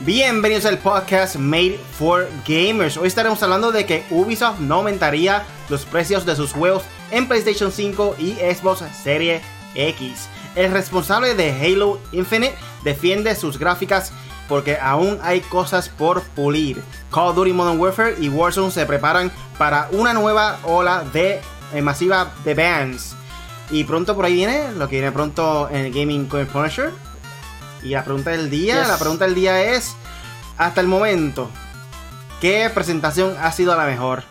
Bienvenidos al podcast Made for Gamers. Hoy estaremos hablando de que Ubisoft no aumentaría los precios de sus juegos en PlayStation 5 y Xbox Series X. El responsable de Halo Infinite defiende sus gráficas porque aún hay cosas por pulir. Call of Duty Modern Warfare y Warzone se preparan para una nueva ola de masiva de bans. Y pronto por ahí viene lo que viene pronto en el Gaming con Punisher. Y la pregunta del día, Yes. la pregunta del día es, hasta el momento, ¿qué presentación ha sido la mejor?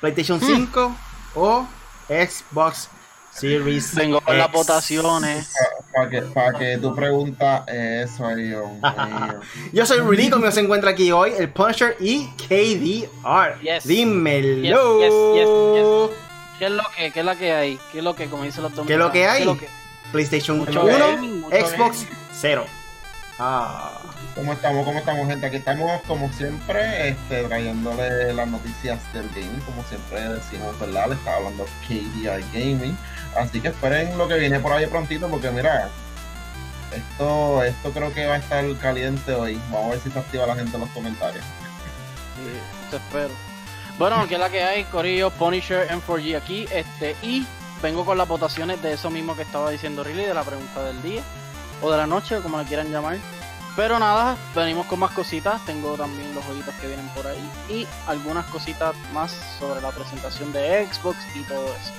¿PlayStation 5 o Xbox Series Vengo con las X? votaciones. Para que, pa' que tú preguntas eso, mío. Yo soy Rudy, conmigo se encuentra aquí hoy el Punisher y KDR. Yes. Dímelo. Yes, yes, yes, ¿Qué es lo que, qué es la que hay? ¿Qué es lo que, como dicen los ¿Qué es lo que hay? ¿Qué es lo que- PlayStation Mucho 1, gaming, mucho Xbox gaming. 0. Ah. ¿Cómo estamos? ¿Cómo estamos, gente? Aquí estamos, como siempre, este, trayéndole las noticias del gaming, como siempre decimos, ¿verdad? Le estaba hablando KDI Gaming. Así que esperen lo que viene por ahí prontito, porque mira, esto, esto creo que va a estar caliente hoy. Vamos a ver si se activa la gente en los comentarios. Sí, te espero. Bueno, que es la que hay, Corillo, Punisher, M4G aquí, este, y vengo con las votaciones de eso mismo que estaba diciendo Riley, de la pregunta del día, o de la noche, como la quieran llamar. Pero nada, venimos con más cositas, tengo también los jueguitos que vienen por ahí, y algunas cositas más sobre la presentación de Xbox y todo eso.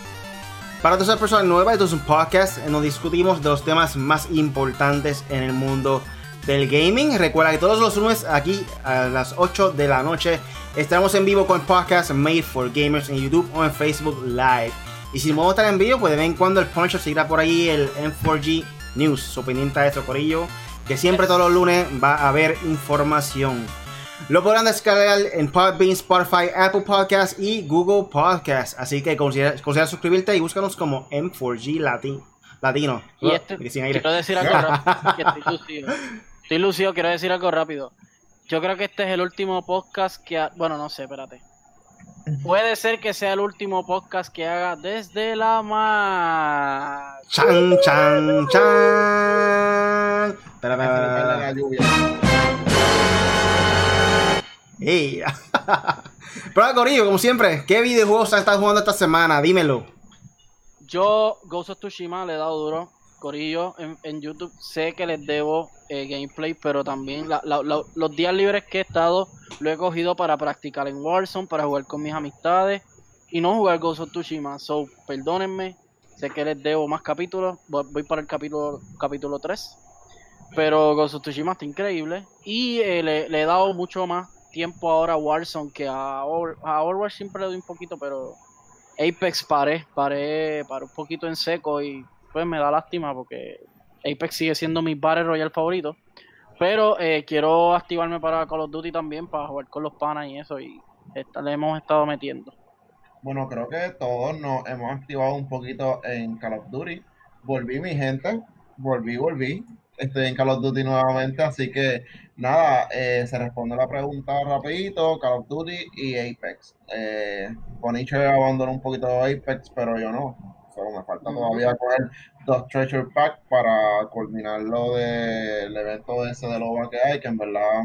Para todas las personas nuevas, esto es un podcast en donde discutimos de los temas más importantes en el mundo del gaming. Recuerda que todos los lunes aquí a las 8 de la noche estaremos en vivo con el podcast Made for Gamers en YouTube o en Facebook Live. Y si no estar en vivo, pues de vez en cuando el Punisher seguirá por ahí el M4G News. Su pendiente a eso, Corillo. Que siempre todos los lunes va a haber información. Lo podrán descargar en Podbean, Spotify, Apple Podcasts y Google Podcasts. Así que considera, considera suscribirte y búscanos como M4G Lati- Latino. Y este, quiero decir algo que estoy. Estoy lucido, quiero decir algo rápido. Yo creo que este es el último podcast que... ha- Bueno, no sé, espérate. Puede ser que sea el último podcast que haga desde la mar. Chan, chan, chan. Espera, espera, Así espera, que espera. la lluvia. Ey. Pero Corillo, como siempre, ¿qué videojuegos has estado jugando esta semana? Dímelo. Yo, Ghost of Tsushima, le he dado duro. Corillo, en, YouTube sé que les debo eh, gameplay, pero también la- la- la- los días libres que he estado lo he cogido para practicar en Warzone, para jugar con mis amistades y no jugar Ghost of Tsushima. So, perdónenme, sé que les debo más capítulos, voy, voy para el capítulo, capítulo 3. Pero Ghost of Tsushima está increíble y eh, le, he dado mucho más tiempo ahora a Warzone que a, a Overwatch siempre le doy un poquito, pero Apex paré, paré, paré un poquito en seco y pues me da lástima porque Apex sigue siendo mi Battle Royale favorito. Pero eh, quiero activarme para Call of Duty también, para jugar con los panas y eso, y esta- le hemos estado metiendo. Bueno, creo que todos nos hemos activado un poquito en Call of Duty. Volví, mi gente. Volví, volví. Estoy en Call of Duty nuevamente, así que nada, eh, se responde la pregunta rapidito, Call of Duty y Apex. Eh, Bonicho abandonó un poquito Apex, pero yo no. Solo me falta todavía coger dos Treasure Pack para culminar lo del evento ese de LOBA que hay, que en verdad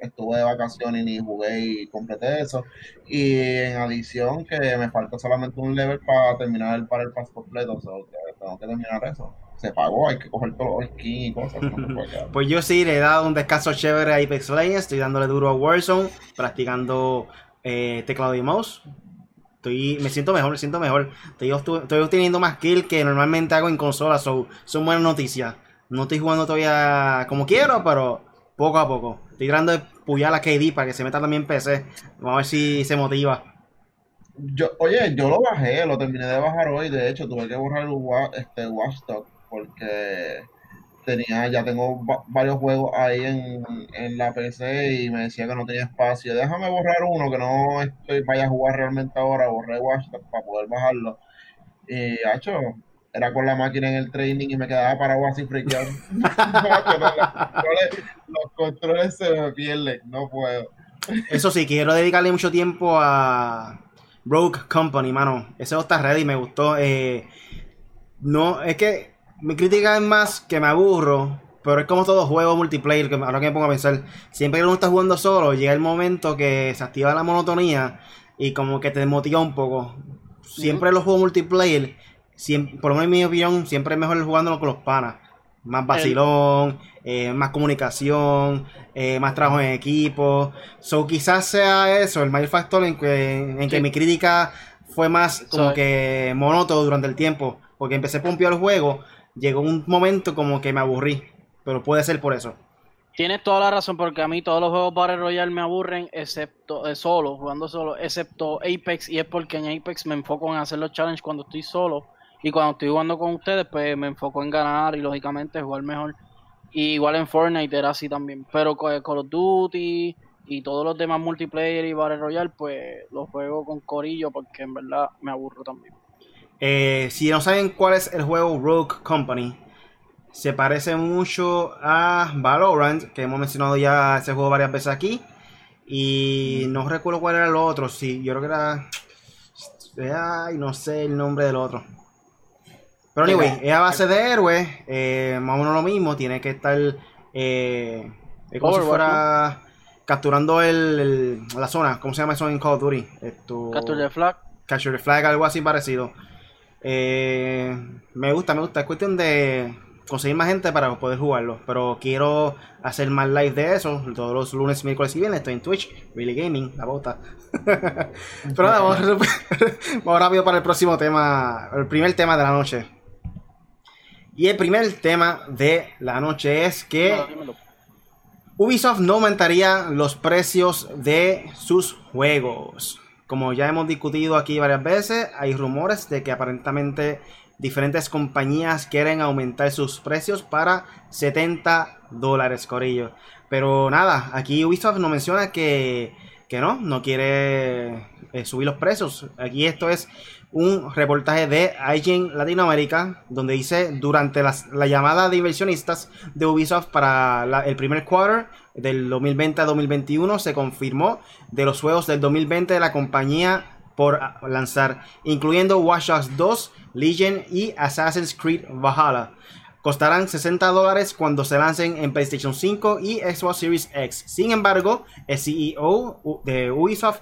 estuve de vacaciones y ni jugué y completé eso. Y en adición que me falta solamente un level para terminar el el pass completo, o sea, tengo que terminar eso. Se pagó, hay que coger todos los skins y cosas. no. Pues yo sí le he dado un descanso chévere a Apex Legends. Estoy dándole duro a Warzone, practicando eh, teclado y mouse. Estoy, me siento mejor, me siento mejor. Estoy, obteniendo más kills que normalmente hago en consola. So, son buenas noticias. No estoy jugando todavía como quiero, pero poco a poco. Estoy tratando de puyar a KD para que se meta también en PC. Vamos a ver si se motiva. Yo, oye, yo lo bajé, lo terminé de bajar hoy, de hecho tuve que borrar el wa- este Watchdog porque tenía, ya tengo va- varios juegos ahí en, en la PC y me decía que no tenía espacio. Déjame borrar uno que no estoy, vaya a jugar realmente ahora, borré Watchdog para poder bajarlo. Y, hecho, era con la máquina en el training y me quedaba parado así no, los, controles, se me pierden, no puedo. Eso sí, quiero dedicarle mucho tiempo a Rogue Company, mano. Ese está ready, me gustó. Eh, No, es que mi crítica es más que me aburro, pero es como todo juego multiplayer, que ahora que me pongo a pensar, siempre que uno está jugando solo, llega el momento que se activa la monotonía y como que te desmotiva un poco. Siempre los juegos multiplayer, siempre, por lo menos en mi opinión, siempre es mejor jugándolo con los panas. Más vacilón, eh, más comunicación, eh, más trabajo en equipo. So quizás sea eso el mayor factor en que, en que mi crítica fue más como que monótono durante el tiempo. Porque empecé a pompear el juego, llegó un momento como que me aburrí. Pero puede ser por eso. Tienes toda la razón, porque a mí todos los juegos Battle Royale me aburren, excepto eh, solo, jugando solo, excepto Apex, y es porque en Apex me enfoco en hacer los challenges cuando estoy solo, y cuando estoy jugando con ustedes, pues me enfoco en ganar y lógicamente jugar mejor. Y igual en Fortnite era así también, pero con Call of Duty y todos los demás multiplayer y Battle Royale, pues los juego con Corillo porque en verdad me aburro también. Eh, si no saben cuál es el juego Rogue Company, se parece mucho a Valorant, que hemos mencionado ya ese juego varias veces aquí. Y no recuerdo cuál era el otro, sí, yo creo que era... Ay, no sé el nombre del otro. Pero anyway, es a base de héroes, eh, más o menos lo mismo, tiene que estar eh, como si fuera capturando el, la zona, ¿cómo se llama eso en Call of Duty? Capture the Flag. Capture the Flag, algo así parecido. Eh, me gusta, me gusta, es cuestión de conseguir más gente para poder jugarlo. Pero quiero hacer más live de eso. Todos los lunes, miércoles y viernes estoy en Twitch. Really Gaming, la bota. pero nada, vamos, vamos rápido para el próximo tema. El primer tema de la noche. Y el primer tema de la noche es que Ubisoft no aumentaría los precios de sus juegos. Como ya hemos discutido aquí varias veces, hay rumores de que aparentemente diferentes compañías quieren aumentar sus precios para 70 dólares, Corillo. Pero nada, aquí Ubisoft nos menciona que, que no, no quiere eh, subir los precios. Aquí esto es un reportaje de IGN Latinoamérica, donde dice durante la llamada de inversionistas de Ubisoft para el primer quarter del 2020 a 2021 se confirmó de los juegos del 2020 de la compañía por lanzar, incluyendo Watch Dogs 2, Legion y Assassin's Creed Valhalla. Costarán 60 dólares cuando se lancen en PlayStation 5 y Xbox Series X. Sin embargo, el CEO de Ubisoft,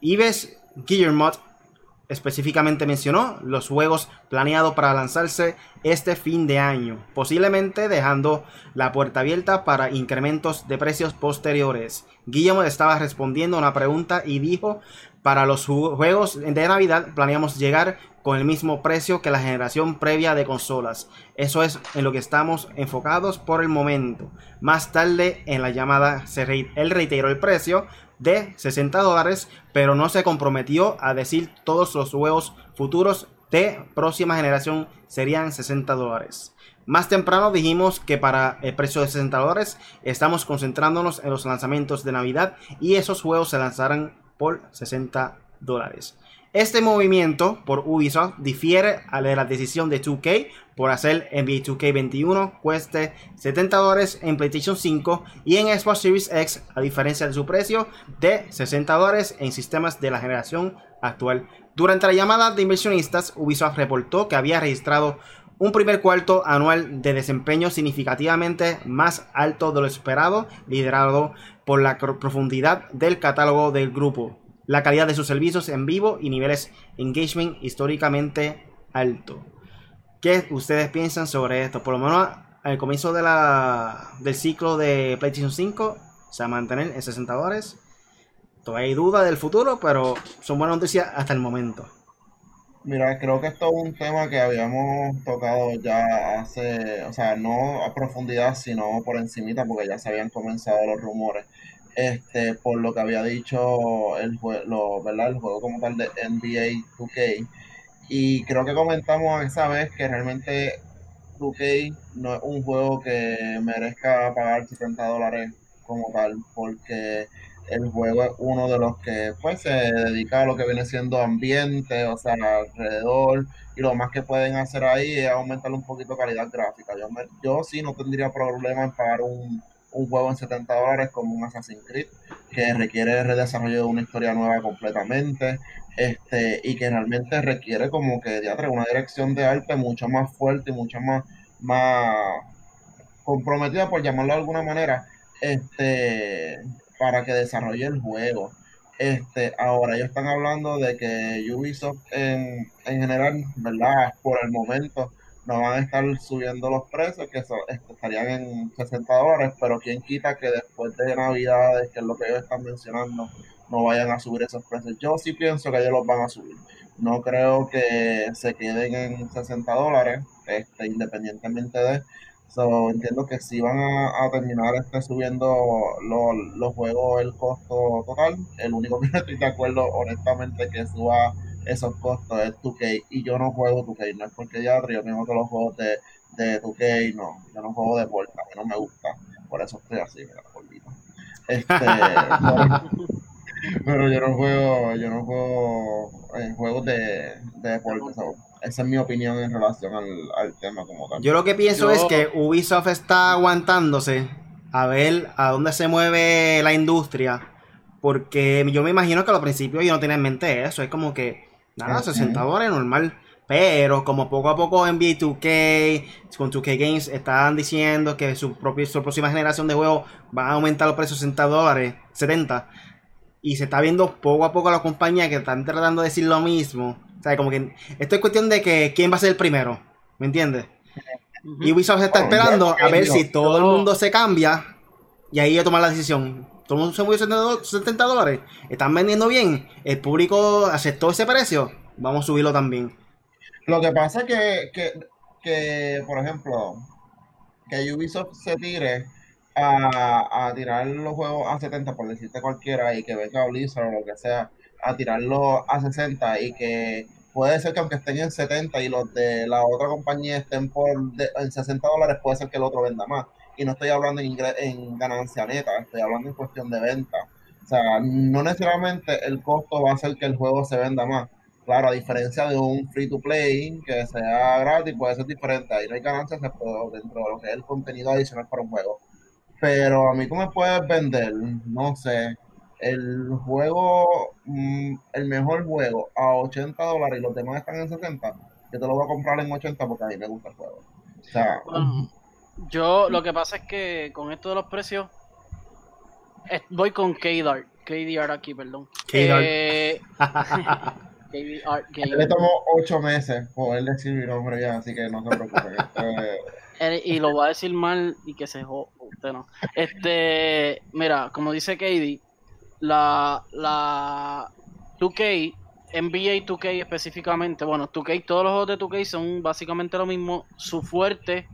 Yves Guillermot, específicamente mencionó los juegos planeados para lanzarse este fin de año, posiblemente dejando la puerta abierta para incrementos de precios posteriores. Guillermo estaba respondiendo a una pregunta y dijo para los juegos de Navidad planeamos llegar con el mismo precio que la generación previa de consolas. Eso es en lo que estamos enfocados por el momento. Más tarde en la llamada él reiteró el precio de 60 dólares, pero no se comprometió a decir todos los juegos futuros de próxima generación serían 60 dólares. Más temprano dijimos que para el precio de 60 dólares estamos concentrándonos en los lanzamientos de Navidad y esos juegos se lanzarán por 60 dólares. Este movimiento por Ubisoft difiere a la decisión de 2K por hacer NBA 2K21 cueste 70 dólares en PlayStation 5 y en Xbox Series X a diferencia de su precio de 60 dólares en sistemas de la generación actual. Durante la llamada de inversionistas, Ubisoft reportó que había registrado un primer cuarto anual de desempeño significativamente más alto de lo esperado, liderado por la profundidad del catálogo del grupo, la calidad de sus servicios en vivo y niveles engagement históricamente alto. ¿Qué ustedes piensan sobre esto? Por lo menos al comienzo del ciclo de PlayStation 5 se va a mantener en 60 dólares. Todavía hay duda del futuro, pero son buenas noticias hasta el momento. Mira, creo que esto es un tema que habíamos tocado ya hace, o sea, no a profundidad, sino por encimita, porque ya se habían comenzado los rumores. Este, por lo que había dicho el, juego, ¿verdad? el juego como tal de NBA 2K. Y creo que comentamos esa vez que realmente 2K no es un juego que merezca pagar 70 dólares como tal, porque el juego es uno de los que pues se dedica a lo que viene siendo ambiente, o sea, alrededor, y lo más que pueden hacer ahí es aumentar un poquito calidad gráfica. Yo, yo sí no tendría problema en pagar un, un juego en 70 dólares como un Assassin's Creed, que requiere el redesarrollo de una historia nueva completamente, este, y que realmente requiere como que una dirección de arte mucho más fuerte y mucho más, más comprometida, por llamarlo de alguna manera, este, para que desarrolle el juego. Este, ahora ellos están hablando de que Ubisoft en, en general, ¿verdad? Por el momento no van a estar subiendo los precios, que este, estarían en 60 dólares, pero quien quita que después de Navidades, que es lo que ellos están mencionando, no vayan a subir esos precios. Yo sí pienso que ellos los van a subir. No creo que se queden en 60 dólares, este, independientemente de... So, entiendo que si van a, terminar este, subiendo los juegos el costo total. El único que estoy de acuerdo, honestamente, que suba esos costos es 2K. Y yo no juego 2K, no es porque ya yo tengo que los juegos de, de 2K, no. Yo no juego de vuelta, a mí no me gusta. Por eso estoy así, mira, gordito. Este, pero, yo no juego, yo no juego en juegos de, de deporte. esa es mi opinión en relación al, al, tema como tal. Yo lo que pienso es que Ubisoft está aguantándose a ver a dónde se mueve la industria. Porque yo me imagino que al principio yo no tenía en mente eso. Es como que Nada, 60 dólares normal. Pero como poco a poco NBA 2K, con 2K Games están diciendo que su, propia, su próxima generación de juegos va a aumentar los precios 60 dólares, 70. Y se está viendo poco a poco a la compañía que están tratando de decir lo mismo. O sea, como que esto es cuestión de que quién va a ser el primero. ¿Me entiendes? Y Ubisoft está esperando a ver si todo el mundo se cambia y ahí a tomar la decisión todo el mundo se movió 70 dólares, están vendiendo bien, el público aceptó ese precio, vamos a subirlo también. Lo que pasa es que, que, por ejemplo, que Ubisoft se tire a, a, tirar los juegos a 70, por decirte cualquiera, y que venga Blizzard o lo que sea, a tirarlo a 60 y que puede ser que aunque estén en 70 y los de la otra compañía estén por en 60 dólares, puede ser que el otro venda más y no estoy hablando en, ganancia neta, estoy hablando en cuestión de venta. O sea, no necesariamente el costo va a hacer que el juego se venda más. Claro, a diferencia de un free to play que sea gratis, puede ser diferente. Ahí no hay ganancias dentro de lo que es el contenido adicional para un juego. Pero a mí tú me puedes vender, no sé, el juego, mm, el mejor juego a 80 dólares y los demás están en 60, yo te lo voy a comprar en 80 porque a mí me gusta el juego. O sea, yo lo que pasa es que con esto de los precios voy con KDR, KDR aquí, perdón. KDR. Eh, Le tomó ocho meses poder decir mi nombre ya, así que no se preocupe. Eh, y lo voy a decir mal y que se jo usted no. Este, mira, como dice KD, la, la 2K, NBA 2K específicamente, bueno, 2K, todos los juegos de 2K son básicamente lo mismo. Su fuerte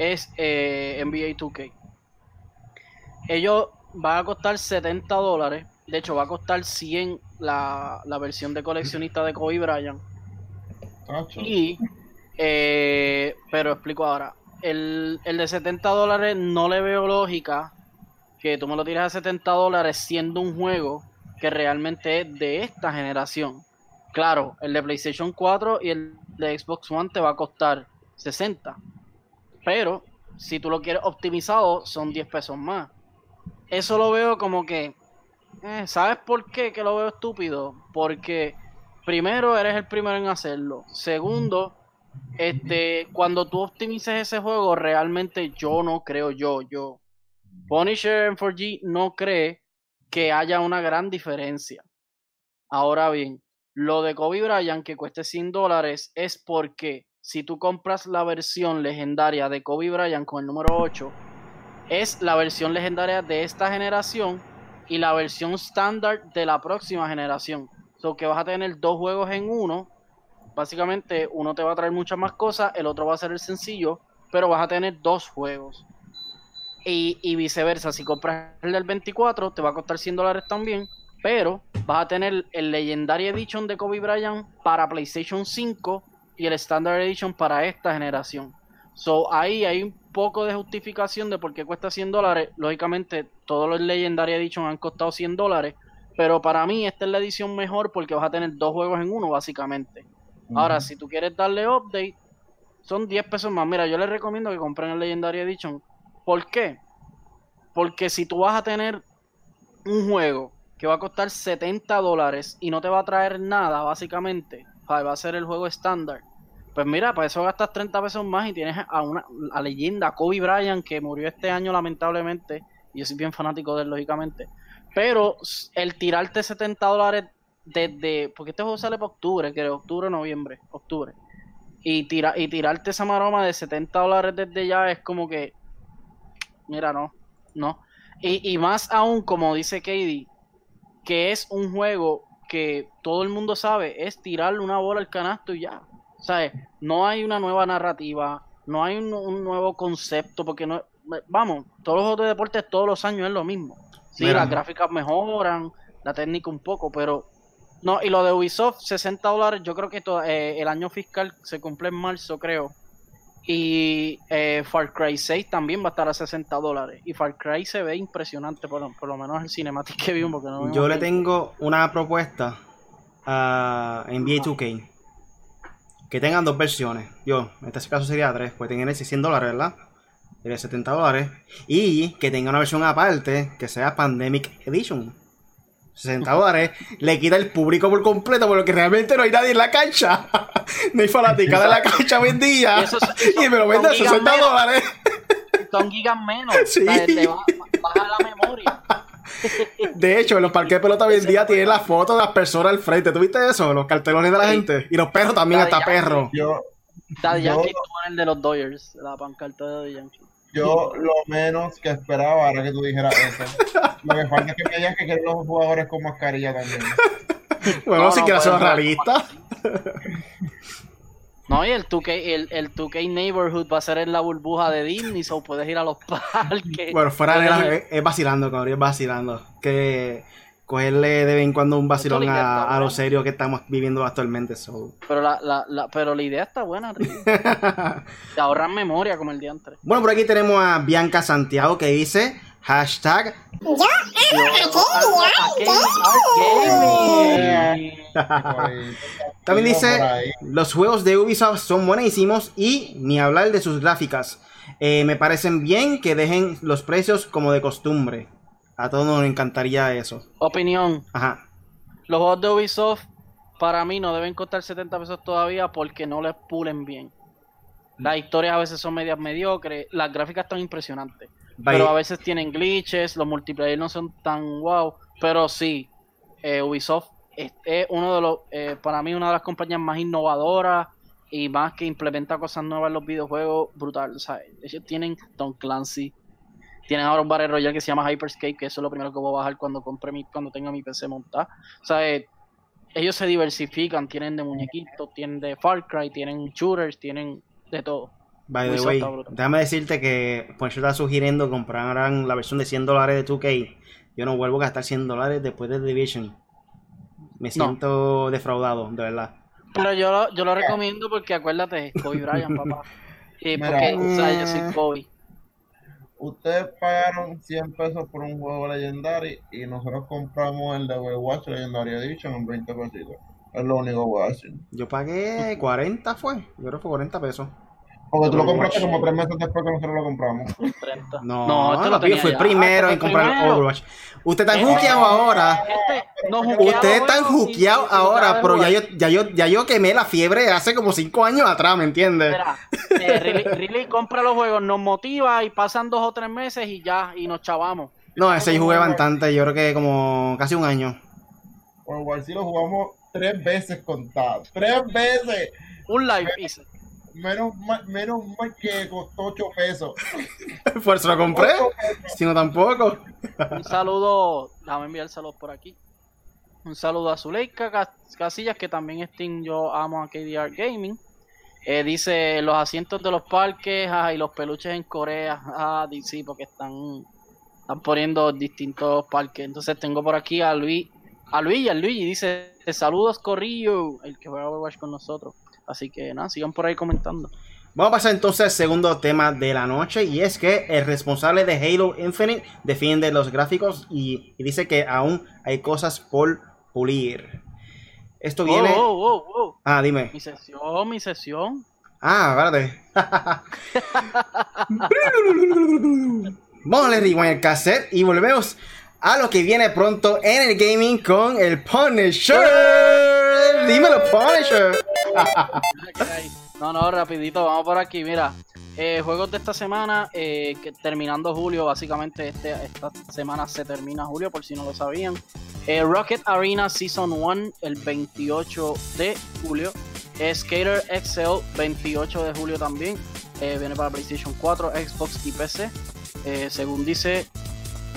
es eh, NBA 2K. Ellos van a costar 70 dólares. De hecho, va a costar 100 la, versión de coleccionista de Kobe Bryant. Y, eh, pero explico ahora. El, el de 70 dólares no le veo lógica que tú me lo tires a 70 dólares siendo un juego que realmente es de esta generación. Claro, el de PlayStation 4 y el de Xbox One te va a costar 60. Pero si tú lo quieres optimizado, son 10 pesos más. Eso lo veo como que. Eh, ¿Sabes por qué que lo veo estúpido? Porque primero eres el primero en hacerlo. Segundo, este, cuando tú optimices ese juego, realmente yo no creo yo, yo. Punisher en 4G no cree que haya una gran diferencia. Ahora bien, lo de Kobe Bryant que cueste 100 dólares es porque si tú compras la versión legendaria de Kobe Bryant con el número 8, es la versión legendaria de esta generación y la versión estándar de la próxima generación. So que vas a tener dos juegos en uno. Básicamente, uno te va a traer muchas más cosas, el otro va a ser el sencillo, pero vas a tener dos juegos. Y, y viceversa, si compras el del 24, te va a costar 100 dólares también, pero vas a tener el Legendary Edition de Kobe Bryant para PlayStation 5 y el Standard Edition para esta generación. So, ahí hay un poco de justificación de por qué cuesta 100 dólares. Lógicamente, todos los Legendary Edition han costado 100 dólares. Pero para mí, esta es la edición mejor porque vas a tener dos juegos en uno, básicamente. Ahora, si tú quieres darle update, son 10 pesos más. Mira, yo les recomiendo que compren el Legendary Edition. ¿Por qué? Porque si tú vas a tener un juego que va a costar 70 dólares y no te va a traer nada, básicamente, va a ser el juego estándar. Pues mira, para eso gastas 30 pesos más y tienes a una a leyenda, Kobe Bryant, que murió este año lamentablemente. Y yo soy bien fanático de él, lógicamente. Pero el tirarte 70 dólares desde. Porque este juego sale para octubre, creo. Octubre, noviembre. Octubre. Y, tira, y tirarte esa maroma de 70 dólares desde ya es como que. Mira, no. No. Y, y más aún, como dice Katie, que es un juego que todo el mundo sabe, es tirarle una bola al canasto y ya. ¿Sabes? No hay una nueva narrativa, no hay un, nuevo concepto, porque no. Vamos, todos los de deportes todos los años es lo mismo. Sí, las gráficas mejoran, la técnica un poco, pero no, y lo de Ubisoft, 60 dólares, yo creo que eh, el año fiscal se cumple en marzo, creo. Y eh, Far Cry 6 también va a estar a 60 dólares. Y Far Cry se ve impresionante, por, lo menos el cinematic que vimos. Porque no yo le tengo una propuesta a NBA 2K. Que tengan dos versiones. Yo, en este caso sería tres, pues tengan ese 100 dólares, ¿verdad? De 70 dólares. Y que tenga una versión aparte que sea Pandemic Edition. 60 dólares, le quita el público por completo porque realmente no hay nadie en la cancha. no hay fanática de la cancha vendida. Y, me lo vende a 60 dólares. Son gigas menos. Sí. baja la memoria. De hecho, en los parques de pelota hoy en día tienen la foto de las personas al frente. ¿Tú viste eso? Los cartelones de la gente. Y los perros también, hasta perros. Yo, Daddy Yankee el de los Dodgers, la pancarta de Daddy Yankee. Yo lo menos que esperaba ahora que tú dijeras eso. lo que falta es que me digas que quieren los jugadores con mascarilla también. bueno, si quieres ser realista. No, y el 2K, el, el 2K Neighborhood va a ser en la burbuja de Disney, so puedes ir a los parques. Bueno, fuera de la, es, vacilando, cabrón, es vacilando. Que cogerle de vez en cuando un vacilón a, a, lo serio que estamos viviendo actualmente. So. Pero, la, la, la, pero la idea está buena, Te ahorran memoria como el día antes. Bueno, por aquí tenemos a Bianca Santiago que dice hashtag Yo También dice los juegos de Ubisoft son buenísimos y ni hablar de sus gráficas. Eh, me parecen bien que dejen los precios como de costumbre. A todos nos encantaría eso. Opinión. Ajá. Los juegos de Ubisoft para mí no deben costar 70 pesos todavía porque no les pulen bien. Las historias a veces son medias mediocres, las gráficas están impresionantes. Pero a veces tienen glitches, los multiplayer no son tan wow. Pero sí, eh, Ubisoft es, uno de los, eh, para mí, una de las compañías más innovadoras y más que implementa cosas nuevas en los videojuegos, brutal. O sea, ellos tienen Tom Clancy, tienen ahora un Battle Royale que se llama Hyperscape, que eso es lo primero que voy a bajar cuando compre mi, cuando tenga mi PC montada. O sea, eh, ellos se diversifican, tienen de muñequitos, tienen de Far Cry, tienen shooters, tienen de todo. By the way, déjame decirte que pues yo estaba sugiriendo comprar la versión de 100 dólares de 2K. Yo no vuelvo a gastar 100 dólares después de Division. Me siento defraudado, de verdad. Pero yo lo, yo lo recomiendo porque acuérdate, Kobe Bryant, papá. Y porque, o sea, yo soy Kobe ustedes pagaron 100 pesos por un juego Legendary y nosotros compramos el de Overwatch Legendary Edition en 20 pesitos. Es lo único que voy a decir. Yo pagué 40 fue, yo creo que fue 40 pesos. Porque tú lo compraste como tres meses después que nosotros lo compramos. No, no, esto lo fue el primero en comprar Overwatch. Usted está juqueado ahora. Usted está juqueado ahora, pero ya yo, ya, yo, ya yo quemé la fiebre hace como cinco años atrás, ¿me entiendes? Eh, really, compra los juegos, nos motiva y pasan dos o tres meses y ya, y nos chavamos. No, ese jugué bastante, yo creo que como casi un año. Overwatch sí lo jugamos tres veces contado. ¡Tres veces! Un live hice. Menos mal, menos mal que costó 8 pesos. Por eso lo compré. Si no, tampoco. Un saludo. Déjame enviar saludos por aquí. Un saludo a Zuleika Casillas, que también es team Yo amo a KDR Gaming. Eh, dice los asientos de los parques y los peluches en Corea. Ah, sí, porque están, están poniendo distintos parques. Entonces tengo por aquí a Luis, a Luis y a Luis y dice saludos Corrillo, el que va a Overwatch con nosotros. Así que nada, sigan por ahí comentando. Vamos a pasar entonces al segundo tema de la noche y es que el responsable de Halo Infinite defiende los gráficos y, dice que aún hay cosas por pulir. Esto viene... Oh, oh, oh, ah, dime. Mi sesión, mi sesión. Ah, vale. Vamos a rewind el cassette y volvemos a lo que viene pronto en el gaming con el Punisher. Dímelo, Punisher. No, no, rapidito, vamos por aquí, mira. Eh, juegos de esta semana, eh, terminando julio, básicamente este, esta semana se termina julio, por si no lo sabían. Eh, Rocket Arena Season 1, el 28 de julio. Skater XL, 28 de julio también. viene para PlayStation 4, Xbox y PC. según dice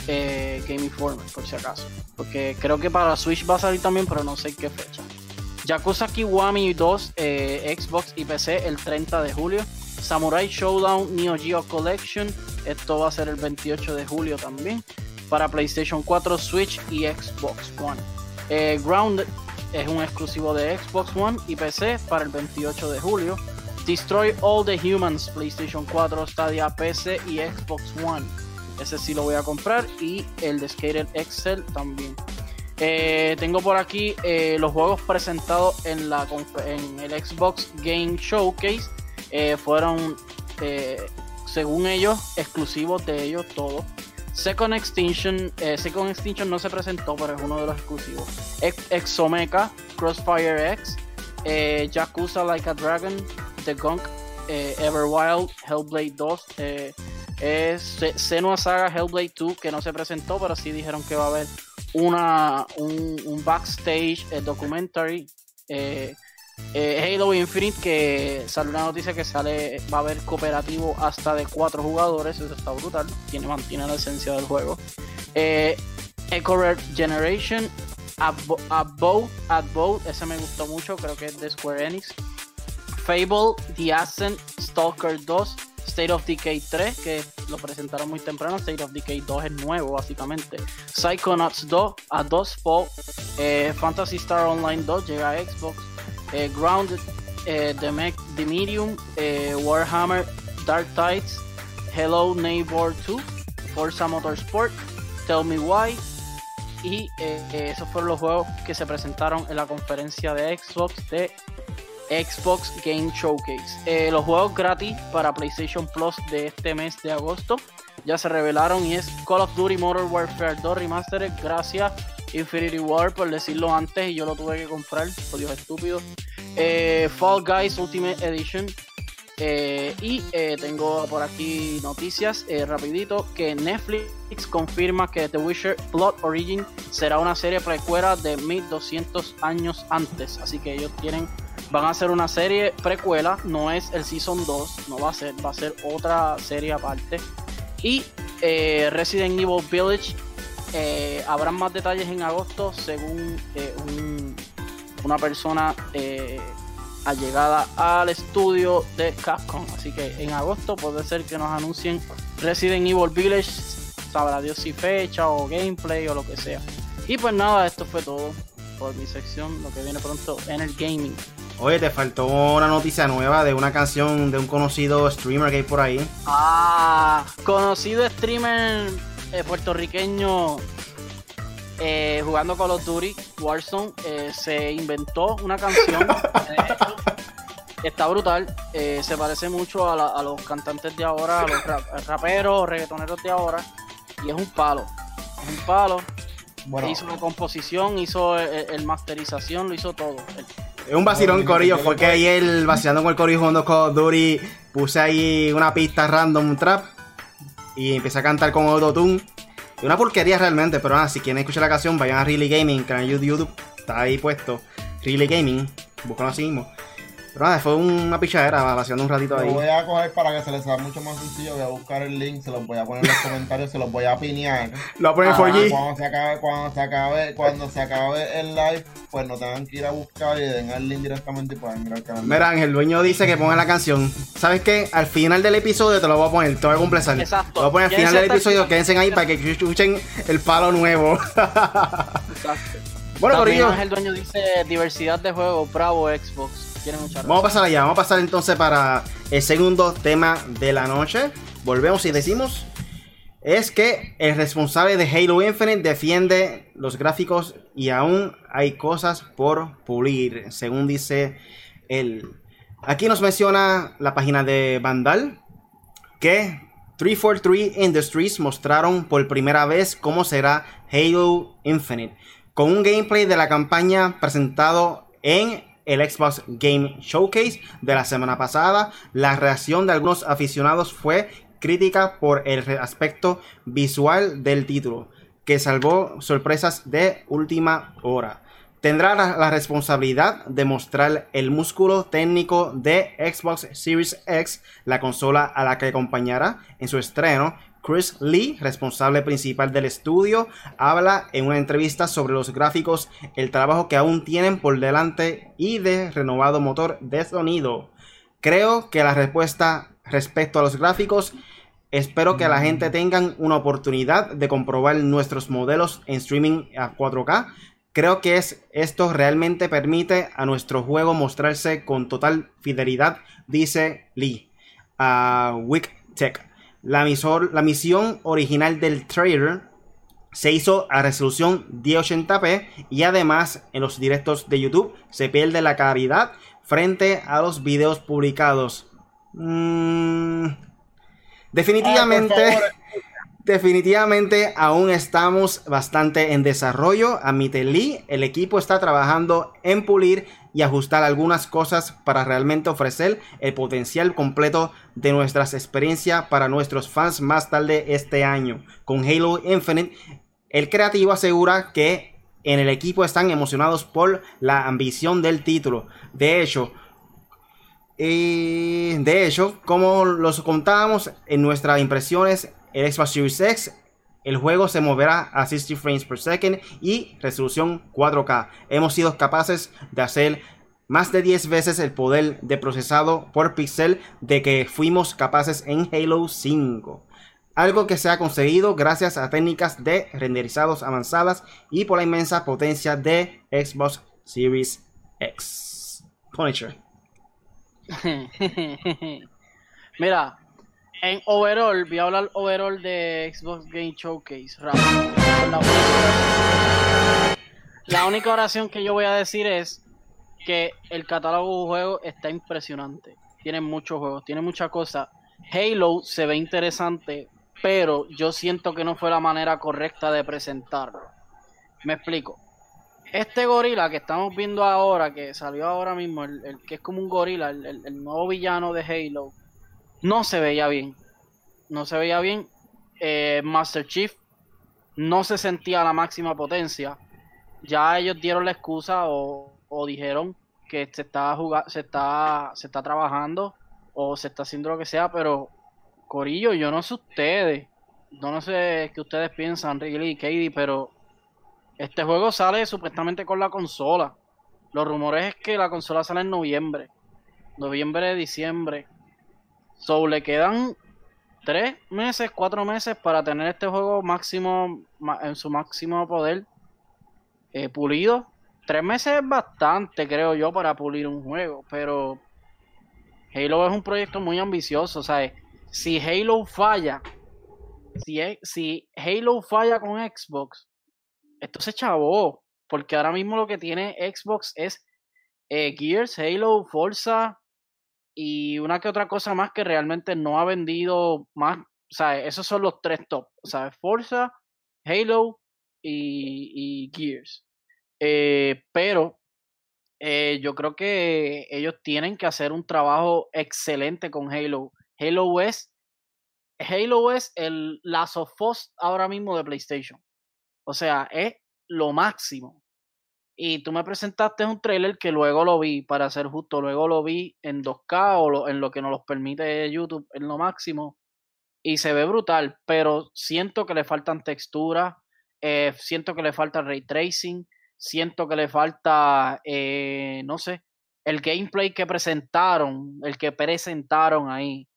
Game Informer, por si acaso. Porque creo que para Switch va a salir también, pero no sé qué fecha. Yakuza Kiwami 2, Xbox y PC el 30 de julio. Samurai Showdown Neo Geo Collection. Esto va a ser el 28 de julio también. Para PlayStation 4, Switch y Xbox One. Eh, Grounded es un exclusivo de Xbox One y PC para el 28 de julio. Destroy All the Humans, PlayStation 4, Stadia, PC y Xbox One. Ese sí lo voy a comprar. Y el de Skater Excel también. Eh, tengo por aquí eh, los juegos presentados en, la, en el Xbox Game Showcase eh, fueron, según ellos, exclusivos de ellos todos. Second Extinction, Second Extinction no se presentó, pero es uno de los exclusivos. Exomeca, Crossfire X, Yakuza Like a Dragon, The Gunk, Everwild, Hellblade 2, es Senua Saga Hellblade 2, que no se presentó, pero sí dijeron que va a haber una, un, backstage documentary eh, Halo Infinite, que sale una noticia que sale, va a haber cooperativo hasta de cuatro jugadores, eso está brutal, tiene, mantiene la esencia del juego. Eh, Echo Generation, Above, Boat, ese me gustó mucho, creo que es de Square Enix. Fable, The Ascent, Stalker 2, State of Decay 3, que lo presentaron muy temprano. State of Decay 2 es nuevo, básicamente. Psychonauts 2, A 2 Fall, eh, Fantasy Star Online 2 llega a Xbox. Eh, Grounded, eh, The, Medium, eh, Warhammer, Dark Tides, Hello Neighbor 2, Forza Motorsport, Tell Me Why. Y esos fueron los juegos que se presentaron en la conferencia de Xbox de Xbox Game Showcase. los juegos gratis para PlayStation Plus de este mes de agosto ya se revelaron y es Call of Duty Modern Warfare 2 Remastered. Gracias Infinity War por decirlo antes y yo lo tuve que comprar por Dios estúpido. Eh, Fall Guys Ultimate Edition. Eh, y eh, tengo por aquí noticias rapidito que Netflix confirma que The Witcher Blood Origin será una serie precuela de 1200 años antes. Así que ellos tienen van a hacer una serie precuela no es el season 2 no va a ser va a ser otra serie aparte y Resident Evil Village eh, habrán más detalles en agosto según eh, una persona eh, allegada al estudio de Capcom. Así que en agosto puede ser que nos anuncien Resident Evil Village, sabrá Dios si fecha o gameplay o lo que sea. Y pues nada, esto fue todo por mi sección, lo que viene pronto en el gaming. Oye, te faltó una noticia nueva de una canción de un conocido streamer que hay por ahí. Ah, conocido streamer eh, puertorriqueño eh, jugando Call of Duty Warzone eh, se inventó una canción. está brutal. se parece mucho a, los cantantes de ahora, a los raperos, reggaetoneros de ahora. Y es un palo. Es un palo. Hizo la composición, hizo el, masterización, lo hizo todo. Es un vacilón corillo, fue que ayer vacilando con el corillo jugando Call of Duty, puse ahí una pista random, un trap, y empecé a cantar con autotune. Una porquería realmente, pero nada, si quieren escuchar la canción, vayan a Really Gaming, canal YouTube, está ahí puesto. Really Gaming, buscan así mismo. Pero nada, fue una pichadera, haciendo un ratito ahí. Lo voy a coger para que se les haga mucho más sencillo. Voy a buscar el link, se los voy a poner en los comentarios, se los voy a pinear. Lo voy a poner por Cuando se acabe, cuando se acabe, cuando se acabe el live, pues no tengan que ir a buscar y den el link directamente y puedan mirar el canal. Mira, Ángel, el dueño dice que ponga la canción. ¿Sabes qué? Al final del episodio te lo voy a poner, te voy a completar. Exacto. Lo voy a poner al final del episodio, quédense ahí para que escuchen el palo nuevo. Exacto. Bueno, También Ángel Dueño dice diversidad de juegos, bravo Xbox. Vamos a pasar allá, vamos a pasar entonces para el segundo tema de la noche. Volvemos y decimos es que el responsable de Halo Infinite defiende los gráficos y aún hay cosas por pulir, según dice él. Aquí nos menciona la página de Vandal que 343 Industries mostraron por primera vez cómo será Halo Infinite, con un gameplay de la campaña presentado en el Xbox Game Showcase de la semana pasada. La reacción de algunos aficionados fue crítica por el aspecto visual del título, que salvó sorpresas de última hora tendrá la, responsabilidad de mostrar el músculo técnico de Xbox Series X, la consola a la que acompañará en su estreno. Chris Lee, responsable principal del estudio, habla en una entrevista sobre los gráficos, el trabajo que aún tienen por delante y de renovado motor de sonido. Creo que la respuesta respecto a los gráficos Espero que la gente tengan una oportunidad de comprobar nuestros modelos en streaming a 4K Creo que es, esto realmente permite a nuestro juego mostrarse con total fidelidad, dice Lee a WickTech. La, la misión original del trailer se hizo a resolución 1080p y además en los directos de YouTube se pierde la calidad frente a los videos publicados. Mm, definitivamente... Definitivamente aún estamos bastante en desarrollo. Admite Lee, el equipo está trabajando en pulir y ajustar algunas cosas para realmente ofrecer el potencial completo de nuestras experiencias para nuestros fans más tarde este año. Con Halo Infinite, el creativo asegura que en el equipo están emocionados por la ambición del título. De hecho, y de hecho, como los contábamos en nuestras impresiones el Xbox Series X, el juego se moverá a 60 frames per second y resolución 4K. Hemos sido capaces de hacer más de 10 veces el poder de procesado por pixel de que fuimos capaces en Halo 5. Algo que se ha conseguido gracias a técnicas de renderizados avanzadas y por la inmensa potencia de Xbox Series X. Punisher. Mira, en overall, voy a hablar overall de Xbox Game Showcase. La única, oración que yo voy a decir es que el catálogo de juegos está impresionante. Tiene muchos juegos, tiene muchas cosas. Halo se ve interesante, pero yo siento que no fue la manera correcta de presentarlo. Me explico. Este gorila que estamos viendo ahora, que salió ahora mismo, el, que es como un gorila, el nuevo villano de Halo, no se veía bien. No se veía bien. Eh, Master Chief no se sentía la máxima potencia. Ya ellos dieron la excusa o, dijeron que se está, se, está, se está trabajando o se está haciendo lo que sea, pero Corillo, yo no sé ustedes. no sé qué ustedes piensan, Riley y Katie, pero este juego sale supuestamente con la consola. Los rumores es que la consola sale en noviembre. Noviembre, diciembre. So, le quedan tres meses, cuatro meses para tener este juego máximo en su máximo poder eh, pulido. Tres meses es bastante, creo yo, para pulir un juego, pero Halo es un proyecto muy ambicioso. Sea, si Halo falla, si, si Halo falla con Xbox, esto se chavó. Porque ahora mismo lo que tiene Xbox es eh, Gears, Halo, Forza, y una que otra cosa más que realmente no ha vendido más. O sea, esos son los tres top. O Forza, Halo y, Gears. Eh, pero eh, yo creo que ellos tienen que hacer un trabajo excelente con Halo. Halo es, Halo es el Last of ahora mismo de PlayStation. O sea, es lo máximo. Y tú me presentaste un trailer que luego lo vi, para ser justo, luego lo vi en 2K o en lo que nos los permite YouTube en lo máximo. Y se ve brutal, pero siento que le faltan texturas, eh, siento que le falta ray tracing, siento que le falta, eh, no sé, el gameplay que presentaron, el que presentaron ahí.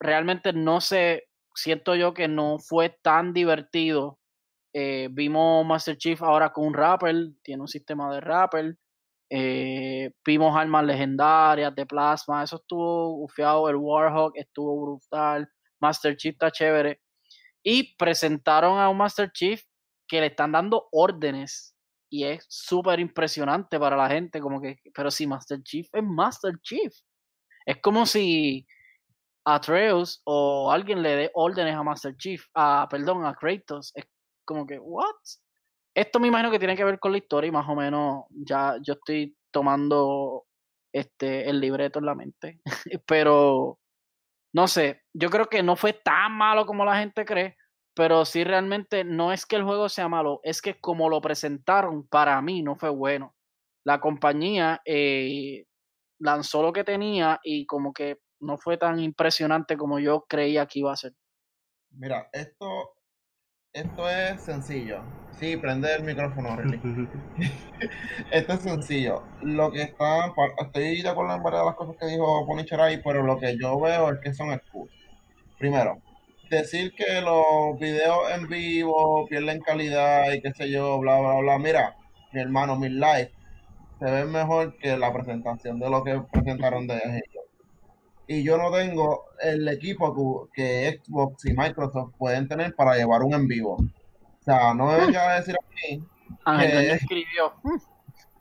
Realmente no sé, siento yo que no fue tan divertido eh, vimos Master Chief ahora con un rapper, tiene un sistema de rapper. Eh, vimos armas legendarias de plasma, eso estuvo bufiado. El Warhawk estuvo brutal. Master Chief está chévere. Y presentaron a un Master Chief que le están dando órdenes. Y es súper impresionante para la gente. Como que, pero si Master Chief es Master Chief. Es como si Atreus o alguien le dé órdenes a Master Chief, a, perdón, a Kratos. Como que, ¿what? Esto me imagino que tiene que ver con la historia y más o menos ya yo estoy tomando este el libreto en la mente. pero no sé, yo creo que no fue tan malo como la gente cree, pero sí realmente no es que el juego sea malo, es que como lo presentaron para mí no fue bueno. La compañía eh, lanzó lo que tenía y como que no fue tan impresionante como yo creía que iba a ser. Mira, esto, esto es sencillo. Sí, prende el micrófono, esto es sencillo. Lo que está, estoy de acuerdo en varias de las cosas que dijo Ponicheray, pero lo que yo veo es que son excusas. Primero, decir que los videos en vivo pierden calidad y qué sé yo, bla, bla, bla. Mira, mi hermano, mi live se ve mejor que la presentación de lo que presentaron de ellos. Y yo no tengo el equipo que, Xbox y Microsoft pueden tener para llevar un en vivo. O sea, no me venga a decir a mí. que, escribió.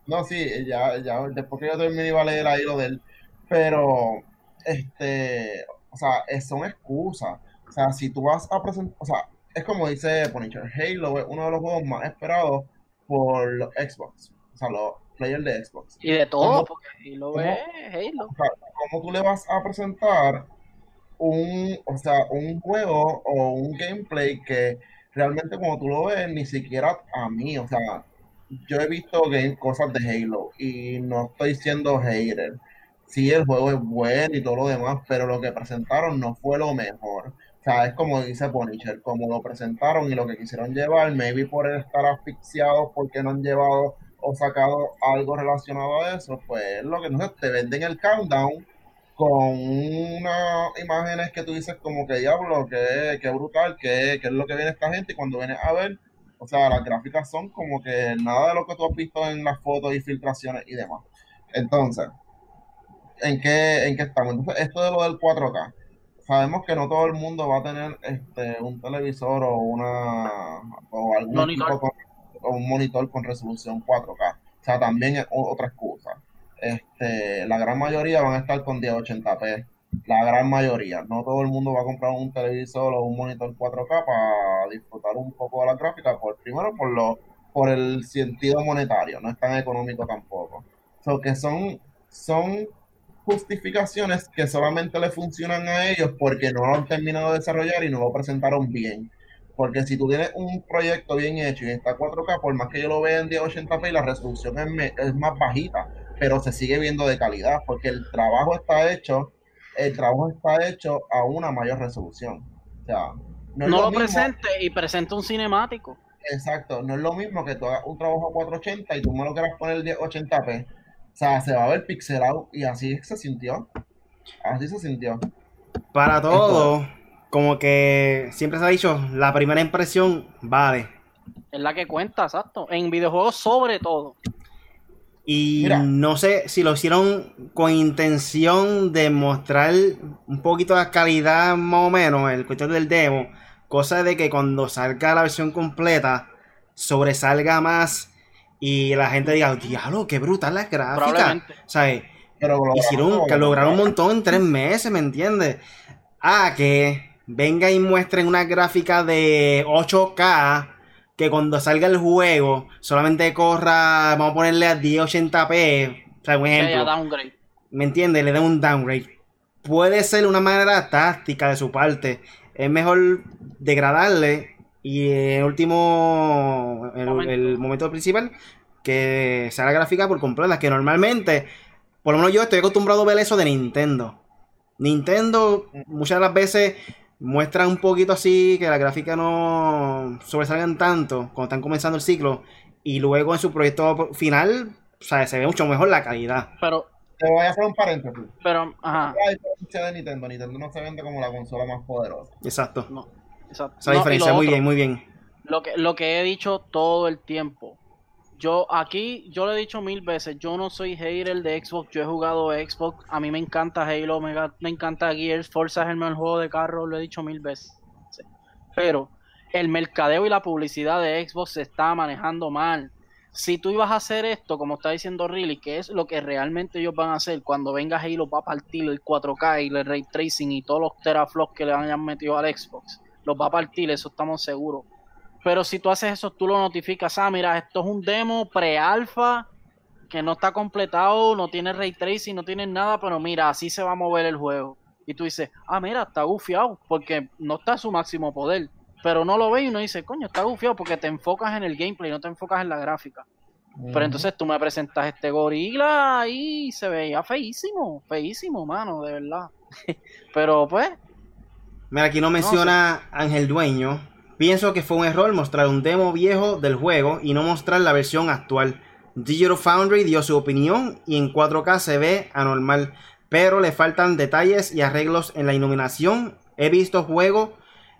No, sí, ya, ya, después que yo terminé iba a leer ahí lo de él. Pero, este, o sea, son excusas. O sea, si tú vas a presentar, o sea, es como dice Punisher, Halo es uno de los juegos más esperados por los Xbox. O sea, los players de Xbox. Y de todo, porque Halo es Halo. O sea, ¿Cómo tú le vas a presentar un, o sea, un juego o un gameplay que realmente como tú lo ves, ni siquiera a mí, o sea, yo he visto game, cosas de Halo y no estoy siendo hater. Sí, el juego es bueno y todo lo demás, pero lo que presentaron no fue lo mejor. O sea, es como dice Punisher, como lo presentaron y lo que quisieron llevar, maybe por estar asfixiados porque no han llevado o sacado algo relacionado a eso, pues lo que no te venden el countdown con unas imágenes que tú dices como que diablo, que, que brutal, que, que es lo que viene esta gente y cuando vienes a ver, o sea, las gráficas son como que nada de lo que tú has visto en las fotos y filtraciones y demás. Entonces, ¿en qué, en qué estamos? Entonces, esto de lo del 4K, sabemos que no todo el mundo va a tener este un televisor o una o algún monitor. O un monitor con resolución 4K. O sea, también es otra excusa. Este, la gran mayoría van a estar con 1080p. La gran mayoría. No todo el mundo va a comprar un televisor o un monitor 4K para disfrutar un poco de la gráfica. Por, primero, por lo por el sentido monetario. No es tan económico tampoco. So que son, son justificaciones que solamente le funcionan a ellos porque no lo han terminado de desarrollar y no lo presentaron bien. Porque si tú tienes un proyecto bien hecho y está 4K, por más que yo lo vea en 1080p, la resolución es, es más bajita, pero se sigue viendo de calidad porque el trabajo está hecho, el trabajo está hecho a una mayor resolución. O sea, no, lo, presente y presente un cinemático. Exacto, no es lo mismo que tú hagas un trabajo a 480 y tú me lo quieras poner 1080p o sea, se va a ver pixelado y así se sintió. Así se sintió. Para todo, como que siempre se ha dicho, la primera impresión vale. Es la que cuenta, exacto. En videojuegos sobre todo. Y no sé si lo hicieron con intención de mostrar un poquito de calidad más o menos, el cuestión del demo. Cosa de que cuando salga la versión completa sobresalga más y la gente diga, diablo, qué brutal la gráfica. ¿Sabes? Pero hicieron, que lograron un montón en tres meses, ¿me entiendes? Ah, que venga y muestren una gráfica de 8K que cuando salga el juego solamente corra, vamos a ponerle a 1080p, o sea, un ejemplo. ¿Me entiendes? Le da un downgrade. Puede ser una manera táctica de su parte. Es mejor degradarle y el último, el momento, principal, que sea la gráfica por completa, que normalmente, por lo menos yo estoy acostumbrado a ver eso de Nintendo. Nintendo muchas de las veces muestra un poquito así, que la gráfica no sobresalgan tanto cuando están comenzando el ciclo, y luego en su proyecto final, o sea, se ve mucho mejor la calidad. Pero te voy a hacer un paréntesis. Pero, ajá. de Nintendo. Nintendo no se vende como la consola más poderosa. Exacto. No. Esa diferencia, muy bien, muy bien. Lo que, lo que he dicho todo el tiempo. Yo aquí, yo lo he dicho mil veces, yo no soy hater de Xbox, yo he jugado Xbox, a mí me encanta Halo, me, encanta Gears, Forza es el mejor juego de carro, lo he dicho mil veces. Pero el mercadeo y la publicidad de Xbox se está manejando mal. si tú ibas a hacer esto, como está diciendo Riley, que es lo que realmente ellos van a hacer cuando venga Halo va a partir el 4K y el ray tracing y todos los teraflops que le hayan metido al Xbox, los va a partir, eso estamos seguros. Pero si tú haces eso, tú lo notificas, ah, mira, esto es un demo pre-alfa que no está completado, no tiene ray tracing, no tiene nada, pero mira, así se va a mover el juego. Y tú dices, ah, mira, está gufiado, porque no está a su máximo poder. Pero no lo ve y uno dice, coño, está gufiado porque te enfocas en el gameplay, no te enfocas en la gráfica. Pero entonces tú me presentas este gorila y se veía feísimo, feísimo, mano, de verdad. Pero pues. Mira, aquí no menciona Ángel Dueño. Pienso que fue un error mostrar un demo viejo del juego y no mostrar la versión actual. Digital Foundry dio su opinión y en 4K se ve anormal, pero le faltan detalles y arreglos en la iluminación. He visto juegos,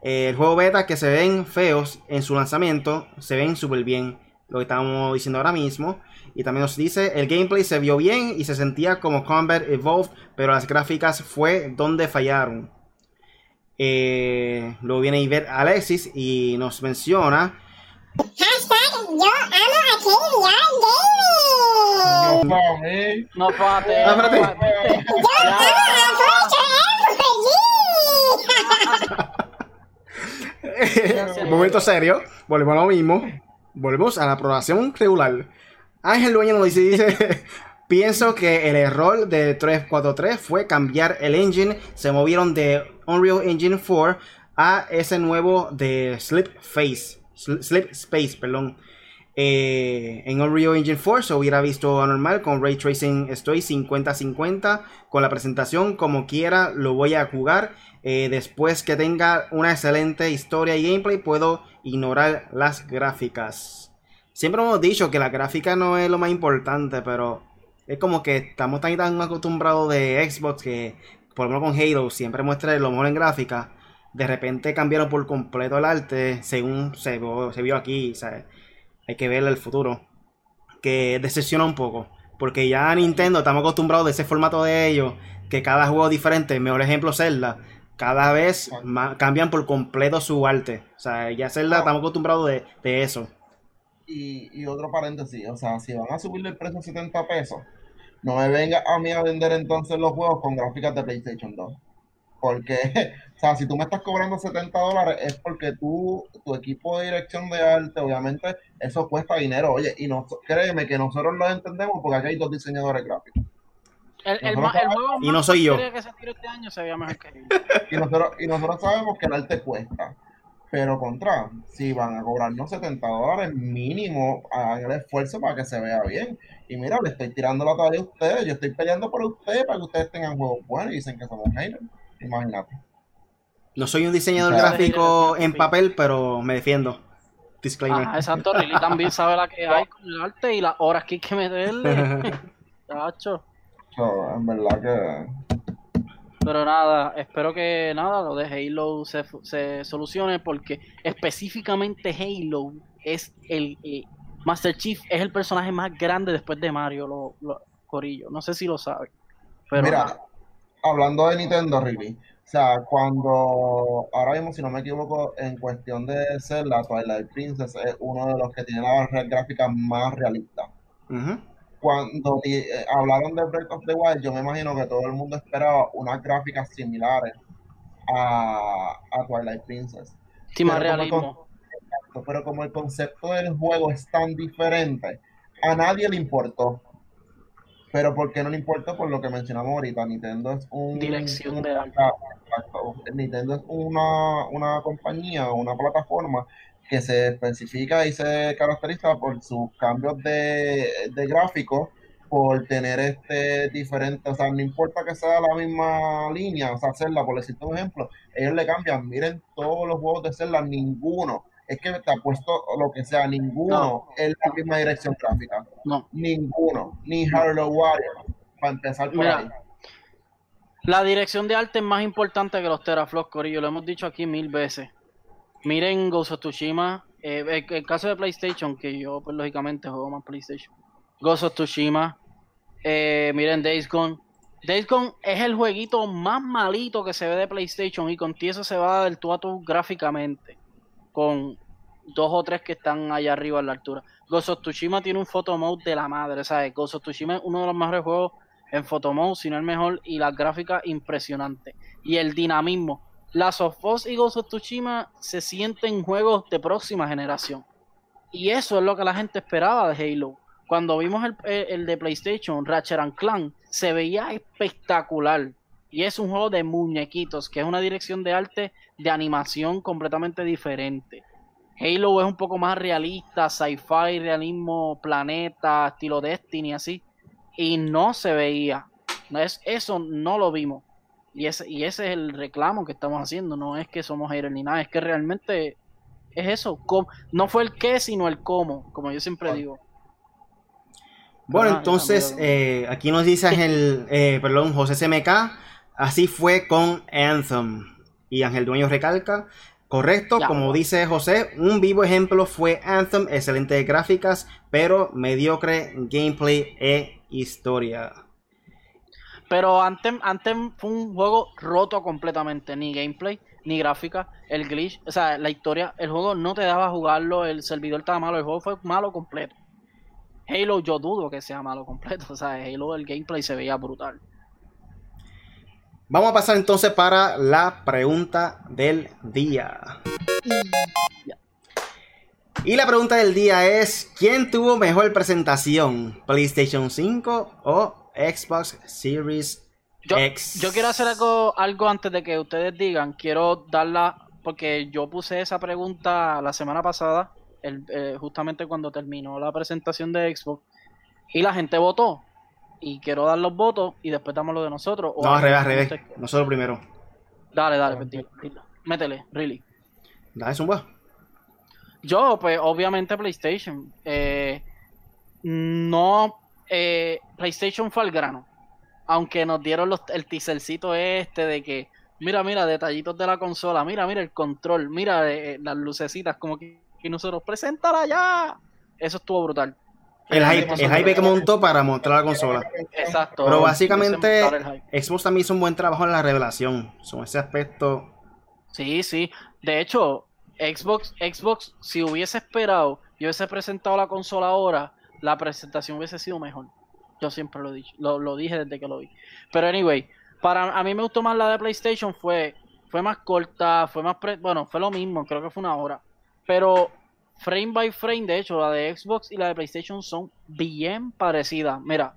eh, el juego beta que se ven feos en su lanzamiento, se ven súper bien, lo que estamos diciendo ahora mismo. Y también nos dice, el gameplay se vio bien y se sentía como Combat Evolved, pero las gráficas fue donde fallaron. Eh, luego viene ver Alexis y nos menciona Hashtag yo amo a Gaming. No. No, espérate. Yo amo a Momento serio. Volvemos a lo mismo. Volvemos a la aprobación regular. Ángel Dueño nos dice, dice Pienso que el error de 343 fue cambiar el engine. Se movieron de Unreal Engine 4 a ese nuevo de Slip Face. Slip Space, perdón. Eh, en Unreal Engine 4 se hubiera visto anormal. Con Ray Tracing estoy 50-50. Con la presentación, como quiera, lo voy a jugar. Eh, después que tenga una excelente historia y gameplay, puedo ignorar las gráficas. Siempre hemos dicho que la gráfica no es lo más importante, pero es como que estamos tan, tan acostumbrados de Xbox que, por ejemplo, con Halo siempre muestra lo mejor en gráfica. De repente cambiaron por completo el arte, según se, vio- se vio aquí. ¿sabes? Hay que ver el futuro. Que decepciona un poco. Porque ya Nintendo estamos acostumbrados de ese formato de ellos. Que cada juego es diferente. Mejor ejemplo, Zelda. Cada vez ma- cambian por completo su arte. O sea, ya Zelda estamos acostumbrados de, de eso. Y, y otro paréntesis, o sea, si van a subirle el precio a 70 pesos, no me venga a mí a vender entonces los juegos con gráficas de PlayStation 2. Porque, o sea, si tú me estás cobrando 70 dólares es porque tú, tu equipo de dirección de arte, obviamente, eso cuesta dinero. Oye, y no, créeme que nosotros lo entendemos porque aquí hay dos diseñadores gráficos. El, el, ma- el juego Y no soy yo. que se tiró este año se veía mejor que. Y nosotros, y nosotros sabemos que el arte cuesta. Pero contra, si van a cobrarnos 70 dólares mínimo, hagan el esfuerzo para que se vea bien. Y mira, le estoy tirando la talla a ustedes, yo estoy peleando por ustedes para que ustedes tengan juegos buenos y dicen que somos haters. Imagínate. No soy un diseñador Claro. gráfico en papel, pero me defiendo. Disclaimer. Ajá, exacto. Riley también sabe la que hay con el arte y las horas que hay que meterle. Chacho. So, en verdad que Pero nada, espero que nada, lo de Halo se, se solucione porque específicamente Halo es el eh, Master Chief es el personaje más grande después de Mario, lo, lo- Corillo. No sé si lo sabe. Pero Mira, nada. hablando de Nintendo, really, o sea, cuando, ahora mismo, si no me equivoco, en cuestión de Zelda, Twilight Princess es uno de los que tiene la red gráfica más realista. Ujú. Cuando eh, hablaron de Breath of the Wild, yo me imagino que todo el mundo esperaba unas gráficas similares a, a Twilight Princess. Sí, más pero como realismo. Pero como el concepto del juego es tan diferente, a nadie le importó. Pero ¿por qué no le importó? Por lo que mencionamos ahorita, Nintendo es un... Dirección de arte. Exacto. Nintendo es una, una compañía, una plataforma que se especifica y se caracteriza por sus cambios de, de gráficos, por tener este diferente, o sea, no importa que sea la misma línea, o sea, Zelda, por decirte un ejemplo, ellos le cambian, miren todos los juegos de Zelda, ninguno, es que te apuesto lo que sea, ninguno No. es la misma dirección gráfica, No. ninguno, ni Halo Warrior, para empezar por Mira, ahí. La dirección de arte es más importante que los teraflops, Corillo. Lo hemos dicho aquí mil veces. Miren Ghost of Tsushima. eh, el, caso de PlayStation, que yo, pues lógicamente juego más PlayStation. Ghost of Tsushima. eh, miren Days Gone. Days Gone es el jueguito más malito que se ve de PlayStation y con eso se va del tú a gráficamente. Con dos o tres que están allá arriba a la altura. Ghost of Tsushima tiene un photo mode de la madre, ¿sabes? Ghost of Tsushima es uno de los mejores juegos en photo mode, si no el mejor, y las gráficas impresionantes. Y el dinamismo. Las of Us y Ghost of Tsushima se sienten juegos de próxima generación. Y eso es lo que la gente esperaba de Halo. Cuando vimos el, el- de PlayStation, Ratchet and Clank, se veía espectacular. Y es un juego de muñequitos, que es una dirección de arte de animación completamente diferente. Halo es un poco más realista, sci-fi, realismo, planeta, estilo Destiny, así. Y no se veía. Es, eso no lo vimos. Y ese, y ese es el reclamo que estamos haciendo. No es que somos haters ni nada, es que realmente es eso. no fue el qué, sino el cómo, como yo siempre digo. Bueno, Ah, entonces eh, aquí nos dice Ángel, eh, perdón, José CMK, así fue con Anthem. Y Ángel Dueño recalca, correcto, Ya, como bueno. dice José, un vivo ejemplo fue Anthem, excelente gráficas, pero mediocre gameplay e historia. Pero Anthem, Anthem fue un juego roto completamente, ni gameplay, ni gráfica, el glitch, o sea, la historia, el juego no te daba a jugarlo, el servidor estaba malo, el juego fue malo completo. Halo yo dudo que sea malo completo, o sea, Halo el gameplay se veía brutal. Vamos a pasar entonces para la pregunta del día. Y la pregunta del día es, ¿quién tuvo mejor presentación? ¿PlayStation 5 o Xbox Series Yo, X? yo quiero hacer algo, algo antes de que ustedes digan, quiero darla, porque yo puse esa pregunta la semana pasada, el- eh, justamente cuando terminó la presentación de Xbox, y la gente votó. Y quiero dar los votos y después damos lo de nosotros. o No, al revés, al revés. Nosotros primero. Dale, dale, dilo. Métele, really. Dale, Zumba. Yo, pues, obviamente PlayStation. Eh, no, eh, PlayStation fue al grano. Aunque nos dieron los, el teasercito este de que, mira, mira, detallitos de la consola, mira, mira el control, mira eh, las lucecitas, como que, que nosotros, preséntala ya. Eso estuvo brutal. El Eh, hype, el hype que montó para mostrar la consola. Exacto. Pero básicamente. Xbox también hizo un buen trabajo en la revelación. Son ese aspecto. Sí, sí. De hecho, Xbox, Xbox, si hubiese esperado y hubiese presentado la consola ahora, la presentación hubiese sido mejor. Yo siempre lo dicho, lo, dije desde que lo vi. Pero anyway, para a mí me gustó más la de PlayStation, fue, fue más corta, fue más pre- bueno, fue lo mismo, creo que fue una hora. Pero frame by frame, de hecho, la de Xbox y la de PlayStation son bien parecidas. Mira,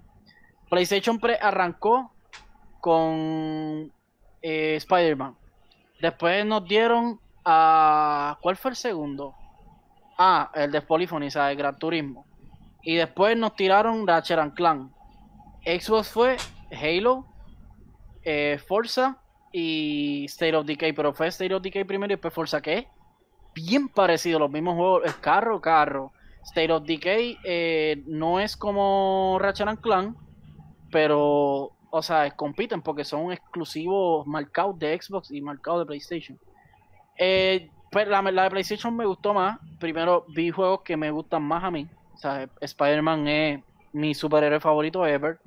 PlayStation pre arrancó con eh, Spider-Man. Después nos dieron a. ¿Cuál fue el segundo? Ah, el de Polyphony, ¿sabes? El Gran Turismo. Y después nos tiraron Ratchet and Clank. Xbox fue Halo, eh, Forza y State of Decay. Pero fue State of Decay primero y después Forza, que es bien parecido. Los mismos juegos, es carro, carro. State of Decay eh, no es como Ratchet and Clank, pero, o sea, compiten porque son exclusivos marcados de Xbox y marcados de PlayStation. Eh, pues la, la de PlayStation me gustó más. Primero vi juegos que me gustan más a mí. O sea, Spider-Man es mi superhéroe favorito ever.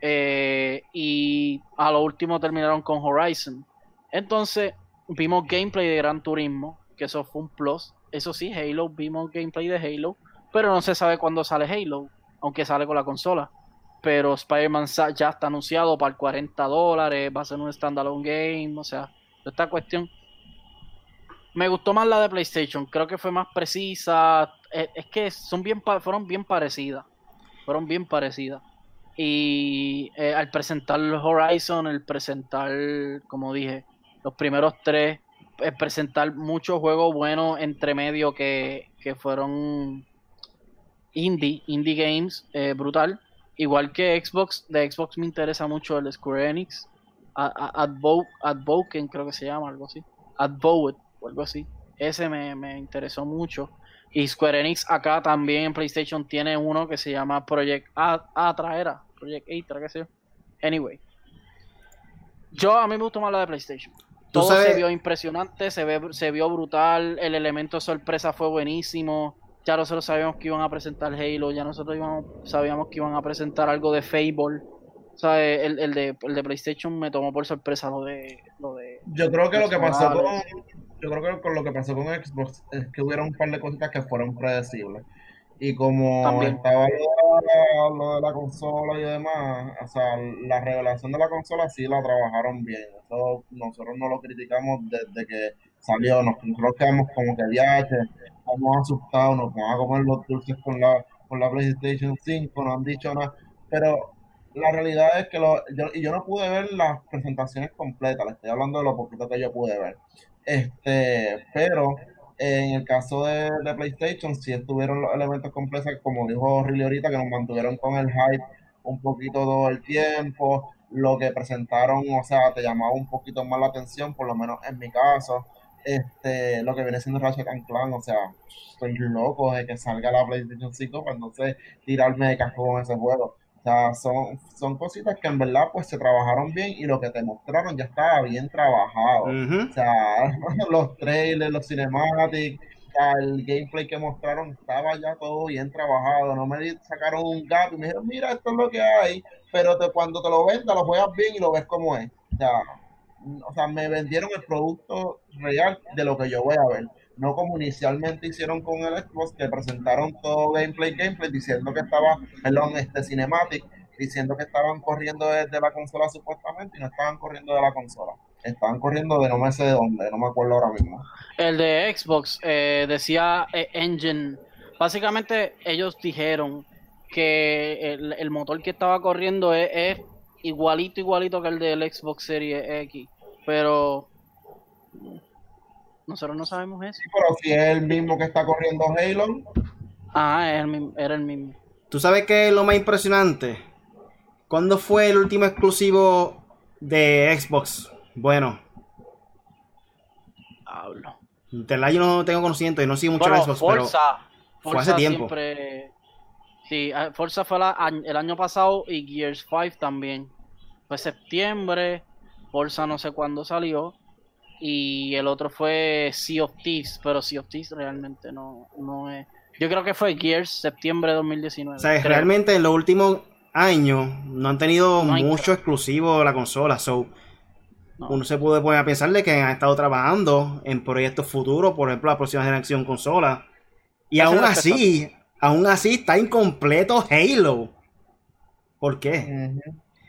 Eh, y a lo último terminaron con Horizon. Entonces, vimos gameplay de Gran Turismo, que eso fue un plus. Eso sí, Halo, vimos gameplay de Halo, pero no se sabe cuándo sale Halo, aunque sale con la consola. Pero Spider-Man ya está anunciado para 40 dólares, va a ser un standalone game, o sea, esta cuestión. Me gustó más la de PlayStation, creo que fue más precisa. Es, es que son bien, fueron bien parecidas, fueron bien parecidas. Y eh, al presentar Horizon, el presentar, como dije, los primeros tres, el presentar muchos juegos buenos entre medio que, que fueron indie, indie games, eh, brutal. Igual que Xbox, de Xbox me interesa mucho el Square Enix, Advoken creo que se llama, algo así, Advowed o algo así. Ese me, me interesó mucho. Y Square Enix acá también en PlayStation tiene uno que se llama Project A- Atra, era, Project Atra, qué sé yo. Anyway. Yo a mí me gustó más la de PlayStation. Todo sabes- se vio impresionante, se, ve, se vio brutal, el elemento sorpresa fue buenísimo. Ya nosotros sabíamos que iban a presentar Halo, ya nosotros íbamos, sabíamos que iban a presentar algo de Fable. O sea, el, el de, el de PlayStation me tomó por sorpresa lo de... Lo de Yo creo que lo que pasó con. Yo creo que con lo que pasó con Xbox es que hubieron un par de cositas que fueron predecibles. Y como También. estaba lo de, la, lo de la consola y demás, o sea, la revelación de la consola sí la trabajaron bien. Eso nosotros no lo criticamos desde que salió. Nos, nosotros quedamos como que viaje, estamos asustados, nos vamos a comer los dulces con la, con la PlayStation 5, no han dicho nada. Pero la realidad es que lo, yo, y yo no pude ver las presentaciones completas, le estoy hablando de lo poquito que yo pude ver. Este, pero en el caso de, de PlayStation, sí estuvieron los elementos complejos, como dijo Riley ahorita, que nos mantuvieron con el hype un poquito todo el tiempo. Lo que presentaron, o sea, te llamaba un poquito más la atención, por lo menos en mi caso. Este, lo que viene siendo Ratchet and Clank, o sea, estoy loco de que salga la PlayStation 5 para entonces tirarme de casco con ese juego. Sea, son, son cositas que en verdad pues se trabajaron bien y lo que te mostraron ya estaba bien trabajado. O sea, los trailers, los cinematics, el gameplay que mostraron estaba ya todo bien trabajado. No me sacaron un gap y me dijeron, mira, esto es lo que hay, pero te- cuando te lo vendas, lo juegas bien y lo ves como es. O sea, o sea, me vendieron el producto real de lo que yo voy a ver. No como inicialmente hicieron con el Xbox, que presentaron todo gameplay, gameplay, diciendo que estaba, perdón, este cinematic, diciendo que estaban corriendo desde la consola supuestamente y no estaban corriendo de la consola. Estaban corriendo de no me sé de dónde, no me acuerdo ahora mismo. El de Xbox eh, decía eh, Engine. Básicamente ellos dijeron que el, motor que estaba corriendo es, es igualito, igualito que el del Xbox Series X. Pero nosotros no sabemos eso. Sí, pero si es el mismo que está corriendo Halo, Ah, el era el mismo. ¿Tú sabes qué es lo más impresionante? ¿Cuándo fue el último exclusivo de Xbox? Bueno, Hablo. de verdad yo no tengo conocimiento y no sigo mucho Bueno, de Xbox, pero Forza. fue Forza hace tiempo. siempre- Sí, ah, Forza fue la- el año pasado y Gears 5 también. Fue septiembre. Forza no sé cuándo salió. Y el otro fue Sea of Thieves, pero Sea of Thieves realmente no, no es. Yo creo que fue Gears septiembre de 2019. o sea, creo. realmente en los últimos años no han tenido No mucho exclusivo de la consola, so No. uno se puede poner a pensar de que han estado trabajando en proyectos futuros, por ejemplo, la próxima generación consola. Y Eso aún así, aún así está incompleto Halo. ¿Por qué?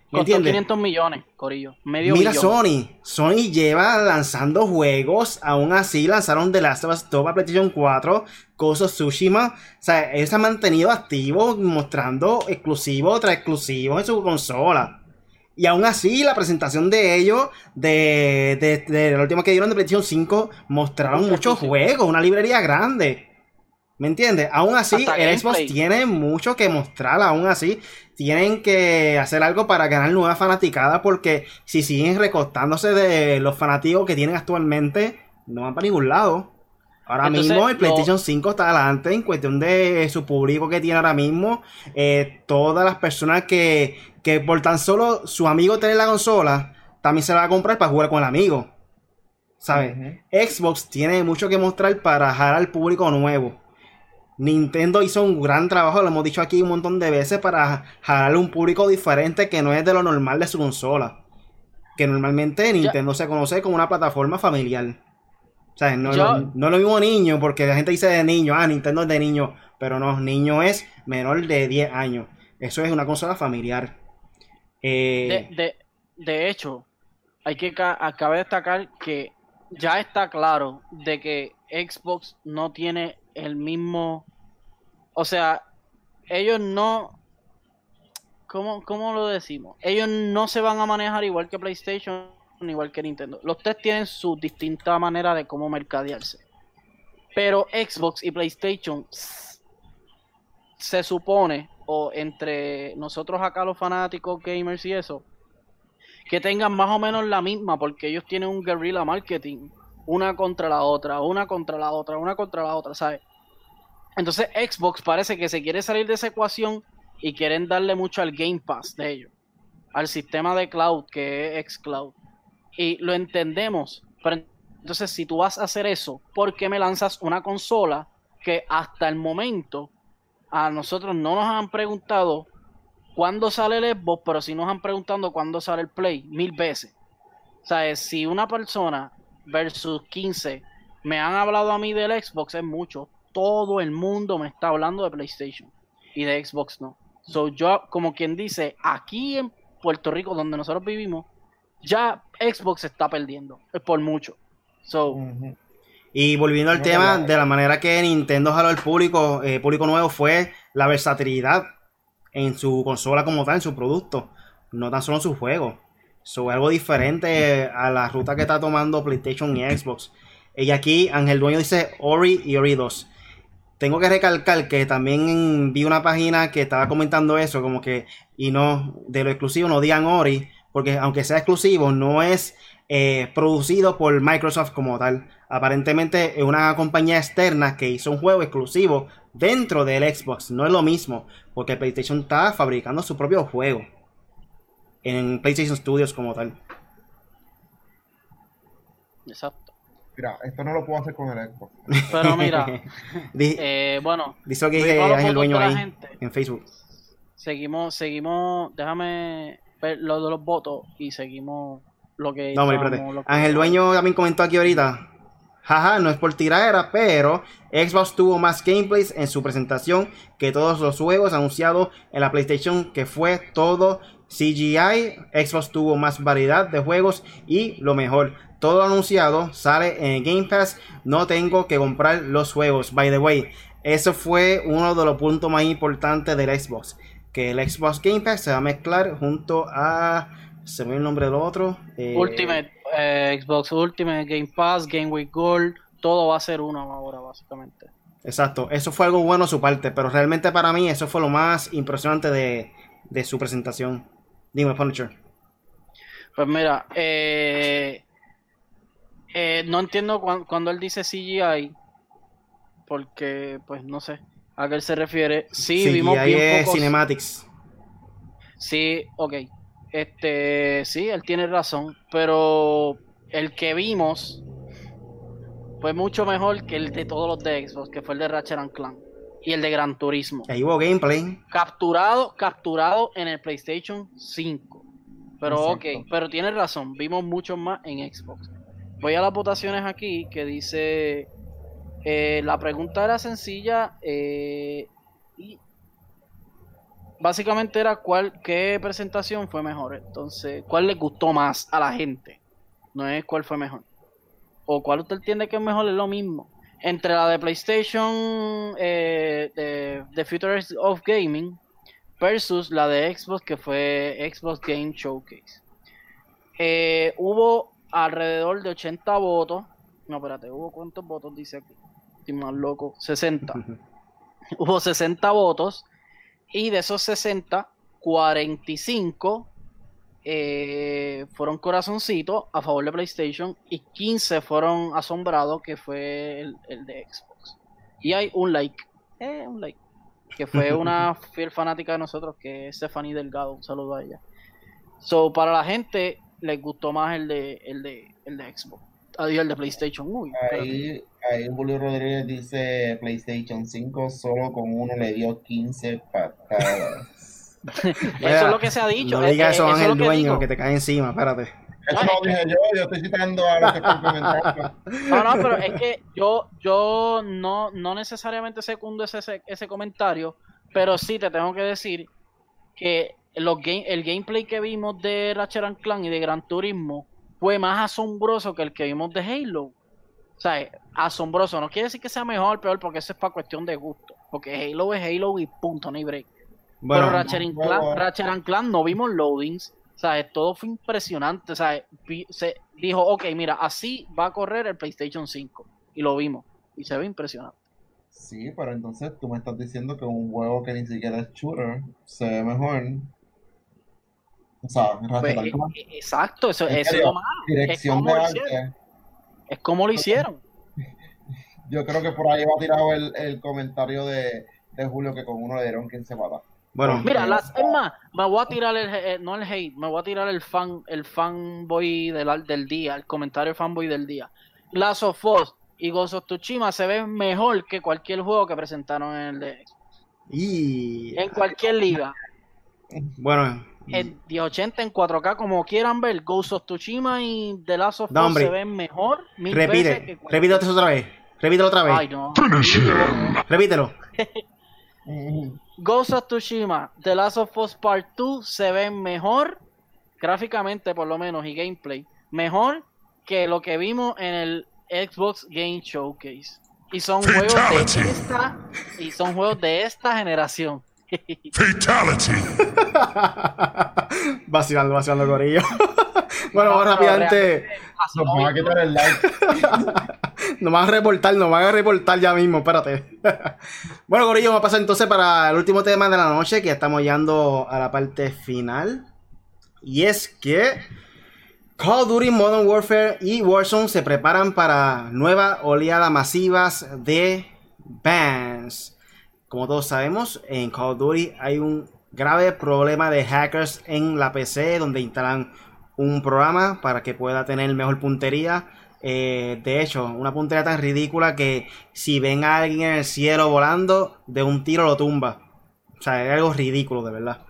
¿Me Costó entiendes? 500 millones, Corillo. Medio Mira. Sony, Sony lleva lanzando juegos, aún así lanzaron The Last of Us 2 para PlayStation 4, Ghost of Tsushima, o sea, ellos se han mantenido activos mostrando exclusivo tras exclusivo en su consola. Y aún así, la presentación de ellos, de, de, de la última que dieron de PlayStation 5, mostraron Mucho muchos juegos, una librería grande. ¿Me entiendes? Aún así, Hasta el Xbox gameplay. tiene mucho que mostrar, aún así. Tienen que hacer algo para ganar nuevas fanaticadas porque si siguen recostándose de los fanáticos que tienen actualmente, no van para ningún lado. Ahora Entonces, mismo el lo- PlayStation 5 está adelante en cuestión de su público que tiene ahora mismo. Eh, todas las personas que, que por tan solo su amigo tener la consola, también se la va a comprar para jugar con el amigo. ¿Sabes? Xbox tiene mucho que mostrar para jalar al público nuevo. Nintendo hizo un gran trabajo, lo hemos dicho aquí un montón de veces, para jalar un público diferente que no es de lo normal de su consola. Que normalmente Nintendo se conoce como una plataforma familiar. O sea, no, Yo- lo- no es lo mismo niño, porque la gente dice de niño, ah, Nintendo es de niño, pero no, niño es menor de 10 años. Eso es una consola familiar. Eh, De, de, de hecho, hay que ca- acaba de destacar que ya está claro de que Xbox no tiene el mismo, o sea, ellos no, ¿cómo, cómo lo decimos? Ellos no se van a manejar igual que PlayStation, igual que Nintendo. Los tres tienen su distinta manera de cómo mercadearse. Pero Xbox y PlayStation se supone, o entre nosotros acá los fanáticos gamers y eso, que tengan más o menos la misma, porque ellos tienen un guerrilla marketing, una contra la otra, una contra la otra, una contra la otra, ¿sabes? Entonces Xbox parece que se quiere salir de esa ecuación y quieren darle mucho al Game Pass de ellos, al sistema de cloud que es xCloud. Y lo entendemos, pero entonces si tú vas a hacer eso, ¿por qué me lanzas una consola que hasta el momento a nosotros no nos han preguntado cuándo sale el Xbox, pero sí nos han preguntado cuándo sale el Play, mil veces. O sea, si una persona versus 15 me han hablado a mí del Xbox es mucho. Todo el mundo me está hablando de PlayStation y de Xbox no. So yo, como quien dice, aquí en Puerto Rico, donde nosotros vivimos, ya Xbox se está perdiendo. Es por mucho. So. Y volviendo al No, tema, de la manera que Nintendo jaló al público, eh, público nuevo, fue la versatilidad en su consola como tal, en su producto, no tan solo en su juego. So, algo diferente a la ruta que está tomando PlayStation y Xbox. Y aquí Ángel Dueño dice Ori y Ori 2. Tengo que recalcar que también vi una página que estaba comentando eso, como que, y no, de lo exclusivo no digan Ori, porque aunque sea exclusivo, no es eh, producido por Microsoft como tal. Aparentemente es una compañía externa que hizo un juego exclusivo dentro del Xbox. No es lo mismo, porque PlayStation está fabricando su propio juego en PlayStation Studios como tal. exacto. Mira, esto no lo puedo hacer con el Xbox. Pero mira, eh, bueno, dice lo que Ángel votos Dueño ahí gente. en Facebook. seguimos, seguimos, déjame ver lo de los votos y seguimos lo que No, hombre, estábamos- espérate. Ángel Dueño también comentó aquí ahorita. Jaja, no es por tiradera, pero Xbox tuvo más gameplays en su presentación que todos los juegos anunciados en la PlayStation, que fue todo CGI. Xbox tuvo más variedad de juegos y lo mejor, todo anunciado sale en Game Pass. No tengo que comprar los juegos. By the way, eso fue uno de los puntos más importantes del Xbox. Que el Xbox Game Pass se va a mezclar junto a. Se me el nombre del otro. eh, Ultimate, eh, Xbox Ultimate, Game Pass, Game Week Gold, todo va a ser uno ahora, básicamente. Exacto, eso fue algo bueno su parte, pero realmente para mí eso fue lo más impresionante de, de su presentación. Dime, Punisher. Pues mira, eh, eh, no entiendo cuan- cuando él dice CGI, porque, pues no sé a qué él se refiere. Sí, Sí, vimos bien es pocos- Cinematics. Sí, ok. Este, sí, él tiene razón, pero el que vimos fue mucho mejor que el de todos los de Xbox, que fue el de Ratchet and Clank y el de Gran Turismo. Ahí hubo gameplay. Capturado, capturado en el PlayStation 5. Pero Exacto. ok, pero tiene razón, vimos mucho más en Xbox. Voy a las votaciones aquí que dice, eh, la pregunta era sencilla eh, y básicamente era cuál, qué presentación fue mejor. Entonces, cuál le gustó más a la gente. No es cuál fue mejor. O cuál usted entiende que es mejor, es lo mismo. Entre la de PlayStation, eh, de, de Futures of Gaming, versus la de Xbox, que fue Xbox Game Showcase. Eh, hubo alrededor de 80 votos. No, espérate, hubo cuántos votos dice aquí. Estoy más loco. 60. hubo 60 votos. Y de esos 60, 45 eh, fueron corazoncitos a favor de PlayStation y 15 fueron asombrados, que fue el, el de Xbox. Y hay un like, eh, un like, que fue una fiel fanática de nosotros, que es Stephanie Delgado. Un saludo a ella. So, para la gente, les gustó más el de, el de, el de Xbox. Adiós, el de PlayStation. Uy. Ahí, ahí Julio Rodríguez dice PlayStation 5 solo con uno le dio 15 patadas. Eso es lo que se ha dicho. No digas eso, eso es Ángel lo que Dueño, digo. que te cae encima, espérate. Eso no lo dije yo, yo estoy citando a los que. No, no, pero es que yo, yo no, no necesariamente secundo ese, ese, ese comentario, pero sí te tengo que decir que los game, el gameplay que vimos de Ratchet and Clank y de Gran Turismo fue más asombroso que el que vimos de Halo. O sea, asombroso. No quiere decir que sea mejor o peor, porque eso es para cuestión de gusto. Porque Halo es Halo y punto, no hay break. Bueno, Pero Ratchet bueno. Clank, Ratchet and Clank no vimos loadings. O sea, todo fue impresionante. O sea, vi- se dijo, ok, mira, así va a correr el PlayStation 5. Y lo vimos. Y se ve impresionante. Sí, pero entonces tú me estás diciendo que un juego que ni siquiera es shooter se ve mejor. O sea, Pues, Ratchet and eh, Clank, eh, exacto, eso, es lo malo. dirección como de arte. Es como lo hicieron. Yo creo que por ahí va tirado el, el comentario de, de Julio que con uno le dieron 15 patas. Bueno, Mira, las, es más, me voy a tirar el, eh, no el hate, me voy a tirar el fan, el fanboy del, del día, el comentario fanboy del día. Last of Us y Ghost of Tsushima se ven mejor que cualquier juego que presentaron en el de y en cualquier liga. bueno, en 1080 en 4K, como quieran ver, Ghost of Tsushima y The Last of Us No, se ven mejor. Mil veces que Repite, repítelo otra vez. Repítelo otra vez. Ay, no. Repítelo. Ghost of Tsushima, The Last of Us Part 2 se ven mejor, gráficamente por lo menos, y gameplay, mejor que lo que vimos en el Xbox Game Showcase. Y son juegos de esta, y son juegos de esta generación. Fatality. vacilando, vacilando, Corillo. bueno, vamos No, rápidamente. Nos van a quitar el like. Nos van a reportar, nos van a reportar ya mismo, espérate. bueno, Corillo, vamos a pasar entonces para el último tema de la noche, que ya estamos llegando a la parte final. Y es que Call of Duty Modern Warfare y Warzone se preparan para nueva oleada masivas de bans. Como todos sabemos, en Call of Duty hay un grave problema de hackers en la PC donde instalan un programa para que pueda tener mejor puntería. Eh, de hecho, una puntería tan ridícula que si ven a alguien en el cielo volando, de un tiro lo tumba. O sea, es algo ridículo, de verdad.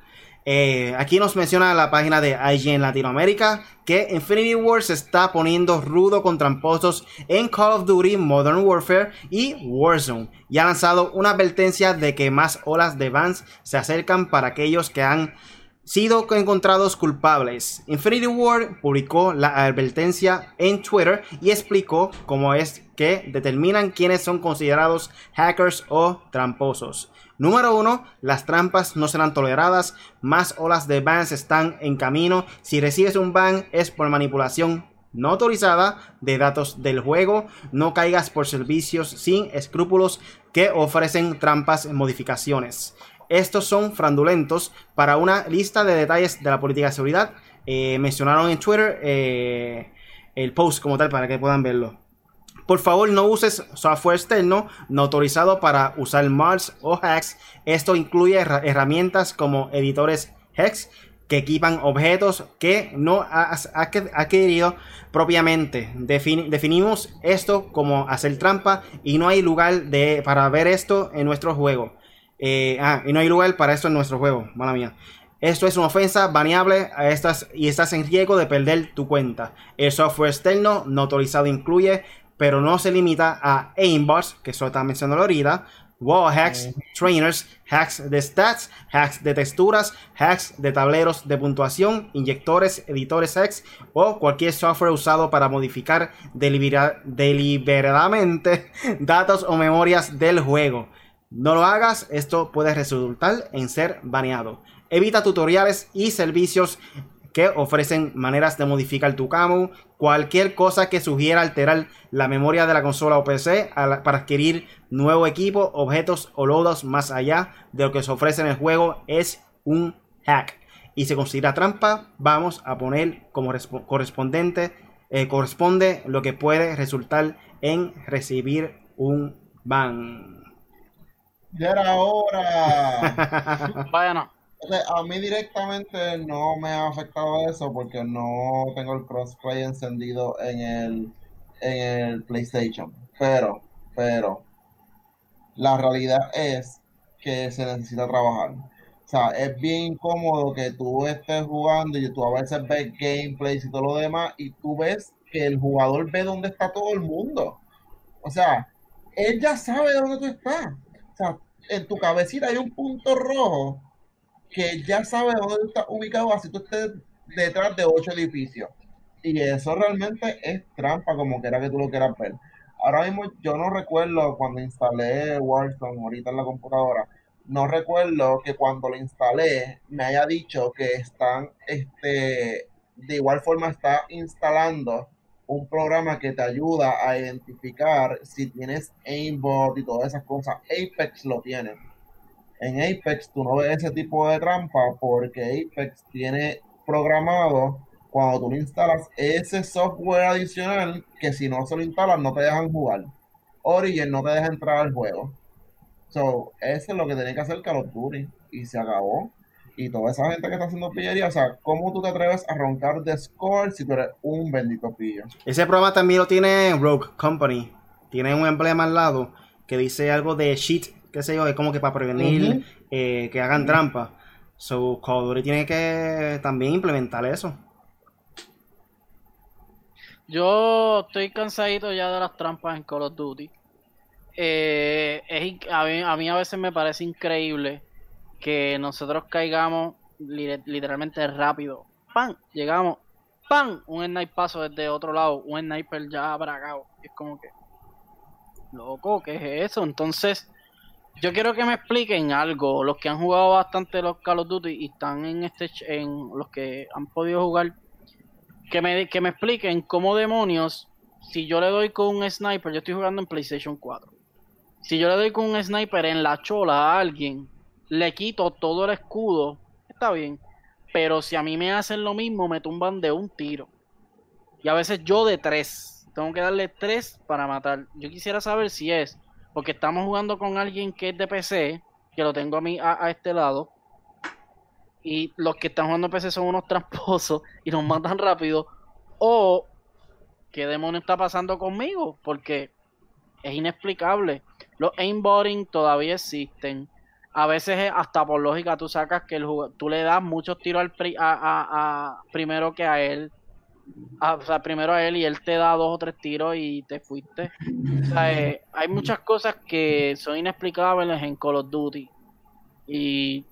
Eh, aquí nos menciona la página de IGN Latinoamérica que Infinity Ward se está poniendo rudo con tramposos en Call of Duty Modern Warfare y Warzone y ha lanzado una advertencia de que más olas de bans se acercan para aquellos que han sido encontrados culpables. Infinity Ward publicó la advertencia en Twitter y explicó cómo es que determinan quiénes son considerados hackers o tramposos. Número 1. Las trampas no serán toleradas. Más olas de bans están en camino. Si recibes un ban es por manipulación no autorizada de datos del juego. No caigas por servicios sin escrúpulos que ofrecen trampas en modificaciones. Estos son fraudulentos. Para una lista de detalles de la política de seguridad, eh, mencionaron en Twitter eh, el post como tal para que puedan verlo. Por favor, no uses software externo no autorizado para usar mods o hacks. Esto incluye herra- herramientas como editores hex que equipan objetos que no has adqu- adquirido propiamente. Defini- definimos esto como hacer trampa y no hay lugar para ver esto en nuestro juego. Eh, ah, y no hay lugar para esto en nuestro juego, mala mía. Esto es una ofensa baneable a estas, y estás en riesgo de perder tu cuenta. El software externo no autorizado incluye, pero no se limita a aimbots, que eso está mencionando ahorita, wall hacks, trainers, hacks de stats, hacks de texturas, hacks de tableros de puntuación, inyectores, editores hex o cualquier software usado para modificar delibera- deliberadamente datos o memorias del juego. No lo hagas, esto puede resultar en ser baneado. Evita tutoriales y servicios que ofrecen maneras de modificar tu camo, cualquier cosa que sugiera alterar la memoria de la consola o PC para adquirir nuevo equipo, objetos o loados más allá de lo que se ofrece en el juego es un hack y se considera trampa. Vamos a poner como respo- correspondente eh, corresponde lo que puede resultar en recibir un ban. Ya era hora. Vaya no. O sea, a mí directamente no me ha afectado eso porque no tengo el crossplay encendido en el, en el PlayStation. Pero, pero, la realidad es que se necesita trabajar. O sea, es bien incómodo que tú estés jugando y tú a veces ves gameplays y todo lo demás y tú ves que el jugador ve dónde está todo el mundo. O sea, él ya sabe dónde tú estás. Sea, en tu cabecita hay un punto rojo que ya sabe dónde tú estás ubicado, así tú estés detrás de ocho edificios. Y eso realmente es trampa, como quiera que tú lo quieras ver. Ahora mismo yo no recuerdo cuando instalé Warzone ahorita en la computadora, no recuerdo que cuando lo instalé me haya dicho que están, este, de igual forma está instalando un programa que te ayuda a identificar si tienes aimbot y todas esas cosas. Apex lo tiene. En Apex tú no ves ese tipo de trampa porque Apex tiene programado cuando tú lo instalas ese software adicional que si no se lo instalas no te dejan jugar. Origin no te deja entrar al juego. So, eso es lo que tiene que hacer Call of Duty y se acabó. Y toda esa gente que está haciendo pillería, o sea, ¿cómo tú te atreves a roncar de score si tú eres un bendito pillo? Ese programa también lo tiene Rogue Company. Tiene un emblema al lado que dice algo de cheat, qué sé yo, es como que para prevenir eh, que hagan trampa. So, Call of Duty tiene que también implementar eso. Yo estoy cansadito ya de las trampas en Call of Duty. Eh, es a, mí, a mí a veces me parece increíble que nosotros caigamos li- literalmente rápido. ¡Pam! Llegamos. ¡Pam! Un snipazo desde otro lado. Un sniper ya bragado. Es como que. Loco, ¿qué es eso? Entonces, yo quiero que me expliquen algo. Los que han jugado bastante los Call of Duty y están en este. en los que han podido jugar que me, que me expliquen cómo demonios, si yo le doy con un sniper, yo estoy jugando en PlayStation 4. Si yo le doy con un sniper en la chola a alguien, le quito todo el escudo, está bien. Pero si a mí me hacen lo mismo, me tumban de un tiro. Y a veces yo de tres. Tengo que darle tres para matar. Yo quisiera saber si es. Porque estamos jugando con alguien que es de PC, que lo tengo a mí a, este lado. Y los que están jugando PC son unos tramposos y nos matan rápido. O qué demonio está pasando conmigo, porque es inexplicable. Los aimbotting todavía existen. A veces es hasta por lógica tú sacas que el tú le das muchos tiros al pri- a, a- primero que a él. O sea, primero a él y él te da dos o tres tiros y te fuiste. O sea, eh, hay muchas cosas que son inexplicables en Call of Duty. Y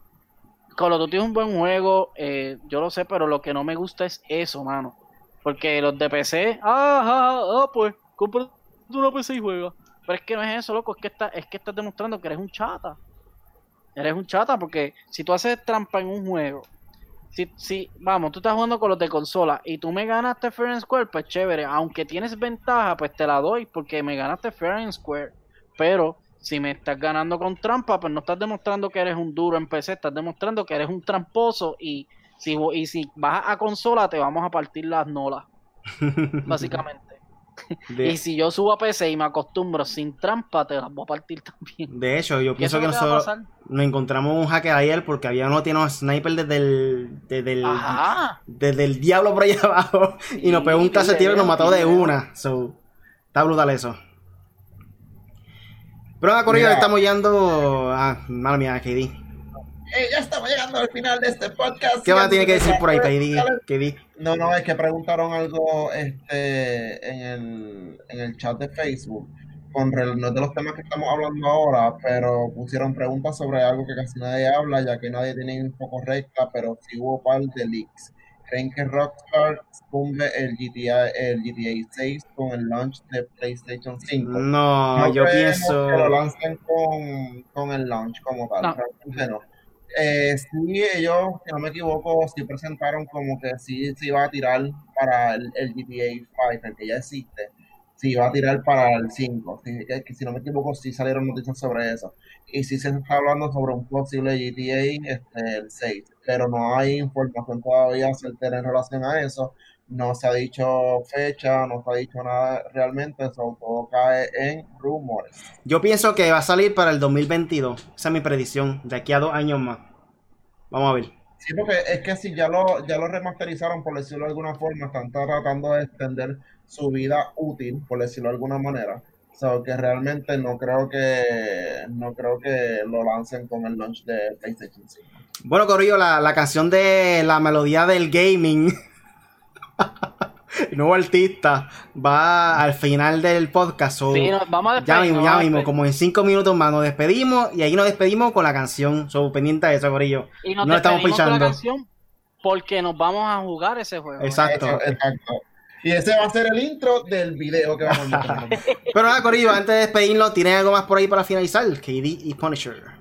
Call of Duty es un buen juego, eh, yo lo sé, pero lo que no me gusta es eso, mano. Porque los de PC, ah, ah, ah, pues, compra una PC y juega. Pero es que no es eso, loco, es que, está, es que estás demostrando que eres un chata. Eres un chata porque si tú haces trampa en un juego, si, si, vamos, tú estás jugando con los de consola y tú me ganaste Fair and Square, pues chévere. Aunque tienes ventaja, pues te la doy porque me ganaste Fair and Square. Pero si me estás ganando con trampa, pues no estás demostrando que eres un duro en PC, estás demostrando que eres un tramposo y si, y si vas a consola te vamos a partir las nolas, básicamente. De, Y si yo subo a PC y me acostumbro sin trampa, te las voy a partir también. de hecho, yo ¿Y pienso que a nosotros nos encontramos un hacker ayer porque había uno que tiene un sniper desde el, desde el, Ajá. desde el diablo por allá abajo y nos pegó un de tiro y nos mató de una. So, está brutal eso. Pero nada, Corillo, Mira. estamos yendo a. Mala mía, KD. Eh, ya estamos llegando al final de este podcast. ¿Qué más tiene que decir por ahí? KD? No, no, es que preguntaron algo este, en, el, en el chat de Facebook, con rel- no es de los temas que estamos hablando ahora, pero pusieron preguntas sobre algo que casi nadie habla, ya que nadie tiene info correcta, pero sí hubo par de leaks. ¿Creen que Rockstar tumbe el GTA, el GTA 6 con el launch de PlayStation 5? No, No yo pienso. que lo lancen con, con el launch como tal. No. Eh, sí, ellos, si no me equivoco, sí presentaron como que sí se iba a tirar para el, GTA 5, el que ya existe. Sí iba a tirar para el 5. Sí, que, que si no me equivoco, sí salieron noticias sobre eso. Y sí se está hablando sobre un posible GTA este, el 6. Pero no hay información todavía certera en relación a eso. No se ha dicho fecha, no se ha dicho nada realmente. Eso todo cae en rumores. Yo pienso que va a salir para el 2022. Esa es mi predicción. De aquí a dos años más. Vamos a ver. Sí, porque es que si ya lo, ya lo remasterizaron, por decirlo de alguna forma, están tratando de extender su vida útil, por decirlo de alguna manera. O sea, que realmente no creo que no creo que lo lancen con el launch de PlayStation 5. Bueno, Corillo, la, la canción de la melodía del gaming. nuevo artista va al final del podcast. so, Sí, nos vamos a ya mismo, ya mismo, como en cinco minutos más nos despedimos y ahí nos despedimos con la canción. So, pendiente de eso, Corillo. Y nos No estamos despedimos con la pichando. canción porque nos vamos a jugar ese juego. Exacto. Eso, exacto. Y ese va a ser el intro del video que vamos a. Pero nada, Corillo, antes de despedirnos, ¿tienen algo más por ahí para finalizar? KD y Punisher.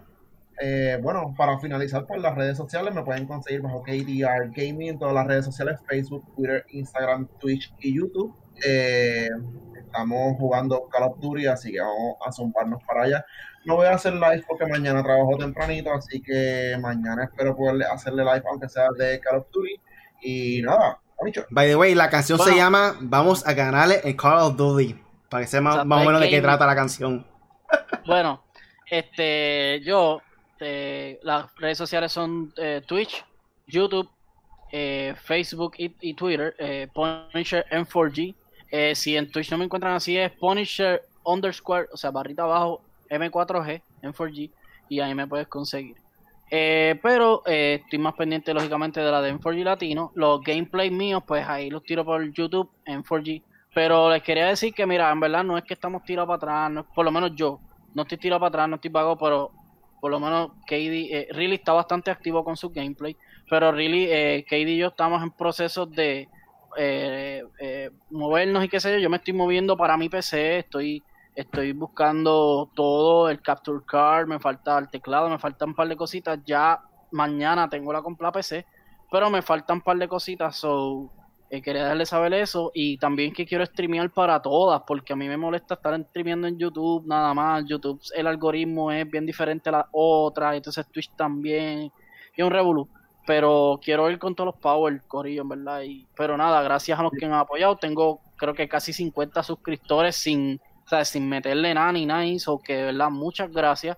Eh, bueno, para finalizar por las redes sociales, me pueden conseguir bajo KDR Gaming en todas las redes sociales, Facebook, Twitter, Instagram, Twitch y YouTube. Eh, estamos jugando Call of Duty, así que vamos a zumbarnos para allá. No voy a hacer live porque mañana trabajo tempranito, así que mañana espero poder hacerle live, aunque sea de Call of Duty. Y nada, dicho. By the way, la canción se llama Vamos a ganarle en Call of Duty. Para que sepa más o menos de qué trata la canción. Bueno, este, yo, eh, las redes sociales son eh, Twitch, YouTube, eh, Facebook y, Twitter, eh, Punisher M4G. Eh, si en Twitch no me encuentran así es Punisher underscore, o sea, barrita abajo M4G, M4G, y ahí me puedes conseguir. Pero estoy más pendiente, lógicamente, de la de M4G Latino. Los gameplays míos, pues ahí los tiro por YouTube en 4G. Pero les quería decir que, mira, en verdad no es que estamos tirados para atrás, no por lo menos yo, no estoy tirado para atrás, no estoy vago, pero por lo menos KD, eh, Really está bastante activo con su gameplay. Pero Really, eh, KD y yo estamos en procesos de eh, eh, movernos y qué sé yo. Yo me estoy moviendo para mi PC, estoy estoy buscando todo, el capture card, me falta el teclado, me faltan un par de cositas. Ya mañana tengo la compra PC, pero me faltan un par de cositas, so eh, quería darle saber eso y también que quiero streamear para todas, porque a mí me molesta estar streameando en YouTube nada más. YouTube, el algoritmo es bien diferente a la otra, entonces Twitch también, y un revolú. Pero quiero ir con todos los power, Corillo, verdad. Y, pero nada, gracias a los que me han apoyado. Tengo creo que casi 50 suscriptores sin, o sea, sin meterle nada ni nada. O que de verdad, muchas gracias.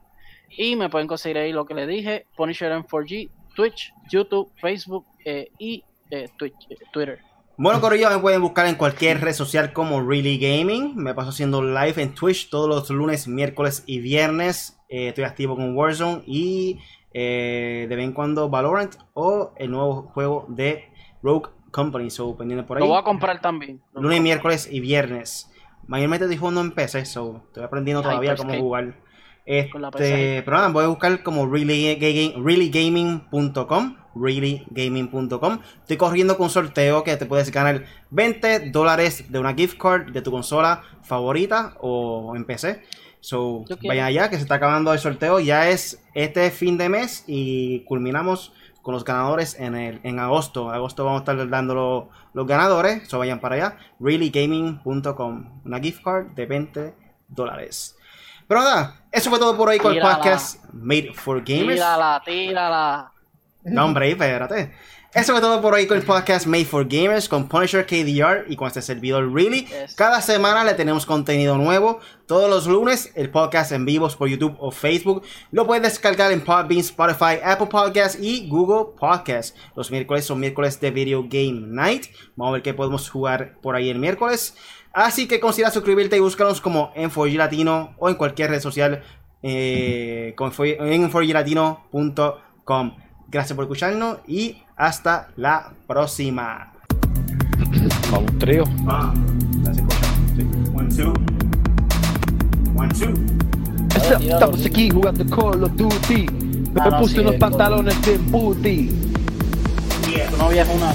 Y me pueden conseguir ahí lo que les dije: Punisher en 4G, Twitch, YouTube, Facebook eh, y eh, Twitch, eh, Twitter. Bueno, Corillo, me pueden buscar en cualquier red social como Really Gaming. Me paso haciendo live en Twitch todos los lunes, miércoles y viernes. Eh, estoy activo con Warzone y eh, de vez en cuando Valorant o el nuevo juego de Rogue Company. So, pendiente por ahí. Lo voy a comprar también. Lunes, miércoles y viernes. Mayormente estoy jugando en PC, so estoy aprendiendo todavía cómo jugar. Este, pero nada, voy a buscar como really, ga- ga- reallygaming.com. Estoy corriendo con un sorteo que te puedes ganar 20 dólares de una gift card de tu consola favorita o en PC. So, vayan allá que se está acabando el sorteo. Ya es este fin de mes y culminamos con los ganadores en, el, en agosto. En agosto vamos a estar dando lo- los ganadores. So vayan para allá. Reallygaming.com. Una gift card de 20 dólares. Pero nada, eso fue todo por hoy con el podcast Made for Gamers. Tírala, tírala. No, hombre, espérate. Eso fue todo por hoy con el podcast Made for Gamers con Punisher KDR y con este servidor Really. Yes. Cada semana le tenemos contenido nuevo. Todos los lunes el podcast en vivos por YouTube o Facebook. Lo puedes descargar en Podbean, Spotify, Apple Podcasts y Google Podcasts. Los miércoles son miércoles de Video Game Night. Vamos a ver qué podemos jugar por ahí el miércoles. Así que considera suscribirte y búscanos como en 4G Latino o en cualquier red social eh, con en 4glatino.com. Gracias por escucharnos y hasta la próxima. Pa' un trío. Ah, gracias por. One, two. One, two. Estamos aquí jugando Call of Duty. Me Ah, puse sí, unos es pantalones de booty. Tu novia es una.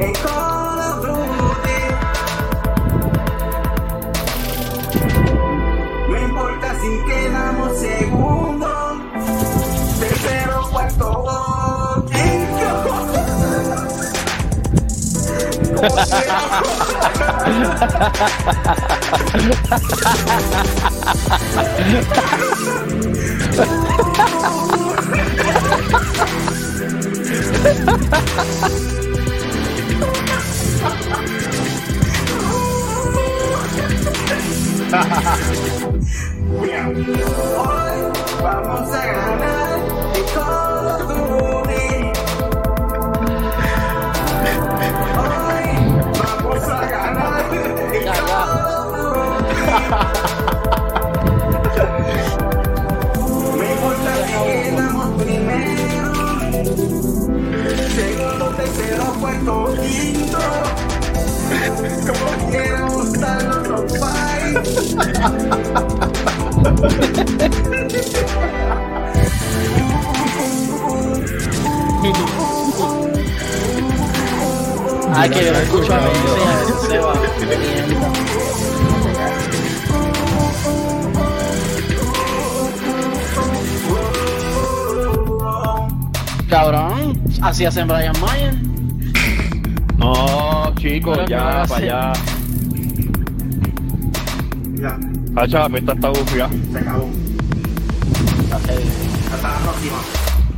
Hoy vamos a ganar en Call of Duty. Hoy vamos a ganar en Call of Duty. No importa quedamos segundo, tercero, cuarto o quinto. Hoy vamos a ganar Call of Duty. Hoy vamos a ganar importa si quedamos primero, segundo, tercero, cuarto, quinto. Como dar nuestro país. Ay, que yo no escucho a veces, se va. Cabrón, así hacen Brian Mayer. No, chicos, Pero ¿qué ya, van a para hacer? allá. Hacha, me está esta bufia. se acabó. Hasta la próxima.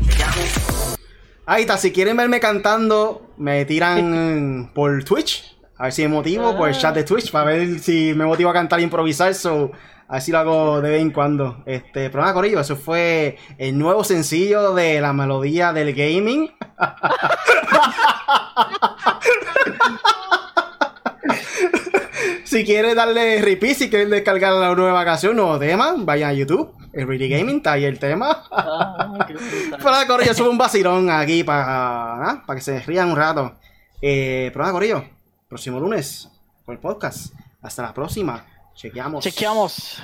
Chequeamos. Ahí está, si quieren verme cantando, me tiran por Twitch. A ver si me motivo por el chat de Twitch para ver si me motivo a cantar e improvisar. So, Así lo hago de vez en cuando. Este, pero nada, Corillo, eso fue el nuevo sencillo de la melodía del gaming. si quieres darle repeat, si quieres descargar la nueva canción, nuevo tema, vayan a YouTube. El Really Gaming está ahí el tema. Ah. Pero nada, Corillo, sube un vacilón aquí para, para que se rían un rato. Eh, pero nada, Corillo, próximo lunes por el podcast. Hasta la próxima. Chequeamos. Chequeamos.